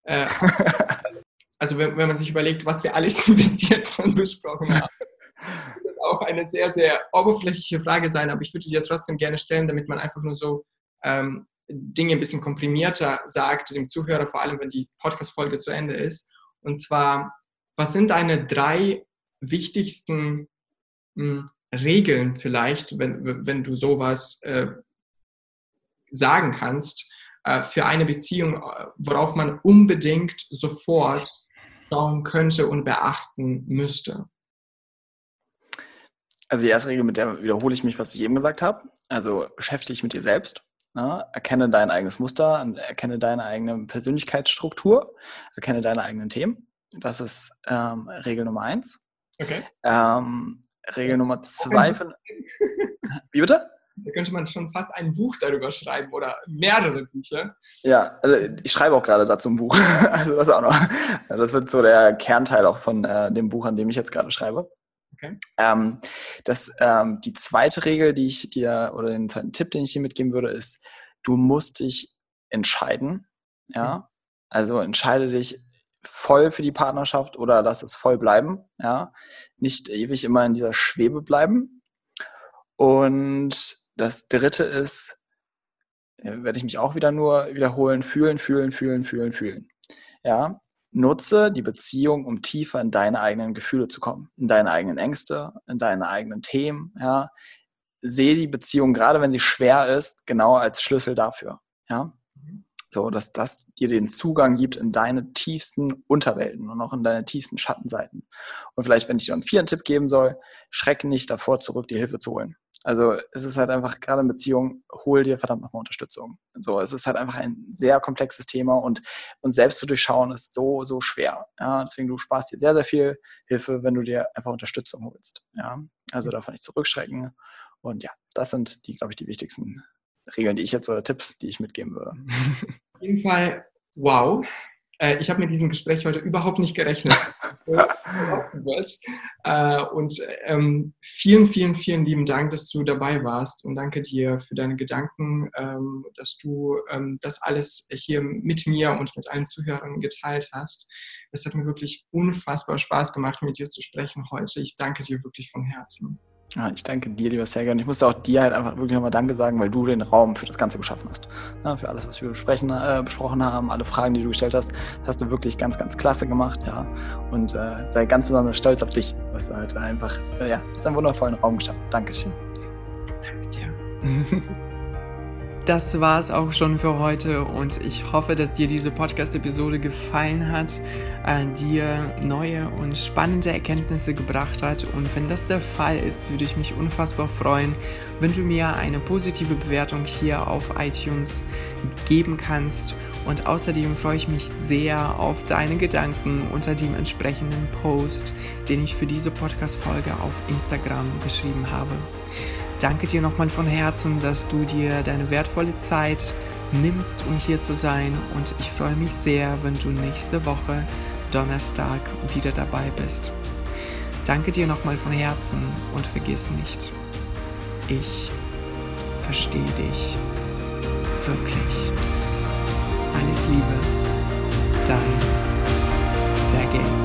S3: Äh, also wenn, wenn, man sich überlegt, was wir alles bis jetzt schon besprochen haben, wird das auch eine sehr, sehr oberflächliche Frage sein, aber ich würde dir trotzdem gerne stellen, damit man einfach nur so ähm, Dinge ein bisschen komprimierter sagt, dem Zuhörer, vor allem wenn die Podcast-Folge zu Ende ist. Und zwar, was sind deine drei wichtigsten mh, hm, Regeln vielleicht, wenn, wenn du sowas äh, sagen kannst, äh, für eine Beziehung, äh, worauf man unbedingt sofort schauen könnte und beachten müsste?
S2: Also die erste Regel, mit der wiederhole ich mich, was ich eben gesagt habe. Also beschäftige dich mit dir selbst. Ne? Erkenne dein eigenes Muster, erkenne deine eigene Persönlichkeitsstruktur, erkenne deine eigenen Themen. Das ist ähm, Regel Nummer eins. Okay. Ähm, Regel Nummer zwei von. Wie bitte?
S3: Da könnte man schon fast ein Buch darüber schreiben oder mehrere Bücher.
S2: Ja, also ich schreibe auch gerade dazu ein Buch. Also das auch noch. Das wird so der Kernteil auch von äh, dem Buch, an dem ich jetzt gerade schreibe. Okay. Ähm, das, ähm, die zweite Regel, die ich dir, oder den zweiten Tipp, den ich dir mitgeben würde, ist, du musst dich entscheiden. Ja. Mhm. Also entscheide dich voll für die Partnerschaft oder lass es voll bleiben. Ja? Nicht ewig immer in dieser Schwebe bleiben. Und das dritte ist, äh, werde ich mich auch wieder nur wiederholen, fühlen, fühlen, fühlen, fühlen, fühlen. Ja, nutze die Beziehung, um tiefer in deine eigenen Gefühle zu kommen, in deine eigenen Ängste, in deine eigenen Themen. Ja, sehe die Beziehung, gerade wenn sie schwer ist, genau als Schlüssel dafür. Ja, so, dass das dir den Zugang gibt in deine tiefsten Unterwelten und auch in deine tiefsten Schattenseiten. Und vielleicht, wenn ich dir einen vierten Tipp geben soll, schrecke nicht davor zurück, die Hilfe zu holen. Also es ist halt einfach, gerade in Beziehungen, hol dir verdammt nochmal Unterstützung. So, es ist halt einfach ein sehr komplexes Thema und, und selbst zu durchschauen ist so, so schwer. Ja, deswegen, du sparst dir sehr, sehr viel Hilfe, wenn du dir einfach Unterstützung holst. Ja, also davon nicht zurückschrecken. Und ja, das sind die, glaube ich, die wichtigsten Regeln, die ich jetzt oder Tipps, die ich mitgeben würde.
S3: Auf jeden Fall, wow. Äh, ich habe mit diesem Gespräch heute überhaupt nicht gerechnet. Äh, und ähm, vielen, vielen, vielen lieben Dank, dass du dabei warst und danke dir für deine Gedanken, ähm, dass du ähm, das alles hier mit mir und mit allen Zuhörern geteilt hast. Es hat mir wirklich unfassbar Spaß gemacht, mit dir zu sprechen heute. Ich danke dir wirklich von Herzen.
S2: Ja, ich danke dir, lieber Sergej. Und ich musste auch dir halt einfach wirklich nochmal Danke sagen, weil du den Raum für das Ganze geschaffen hast. Ja, für alles, was wir besprechen, äh, besprochen haben, alle Fragen, die du gestellt hast, hast du wirklich ganz, ganz klasse gemacht. Ja. Und äh, sei ganz besonders stolz auf dich, was du halt einfach, äh, ja, hast einen wundervollen Raum geschaffen. Dankeschön. Danke dir.
S3: das war es auch schon für heute und ich hoffe, dass dir diese Podcast-Episode gefallen hat, äh, dir neue und spannende Erkenntnisse gebracht hat. Und wenn das der Fall ist, würde ich mich unfassbar freuen, wenn du mir eine positive Bewertung hier auf iTunes geben kannst. Und außerdem freue ich mich sehr auf deine Gedanken unter dem entsprechenden Post, den ich für diese Podcast-Folge auf Instagram geschrieben habe danke dir nochmal von Herzen, dass du dir deine wertvolle Zeit nimmst, um hier zu sein. Und ich freue mich sehr, wenn du nächste Woche Donnerstag wieder dabei bist. Danke dir nochmal von Herzen und vergiss nicht, ich verstehe dich wirklich. Alles Liebe, dein Sergei.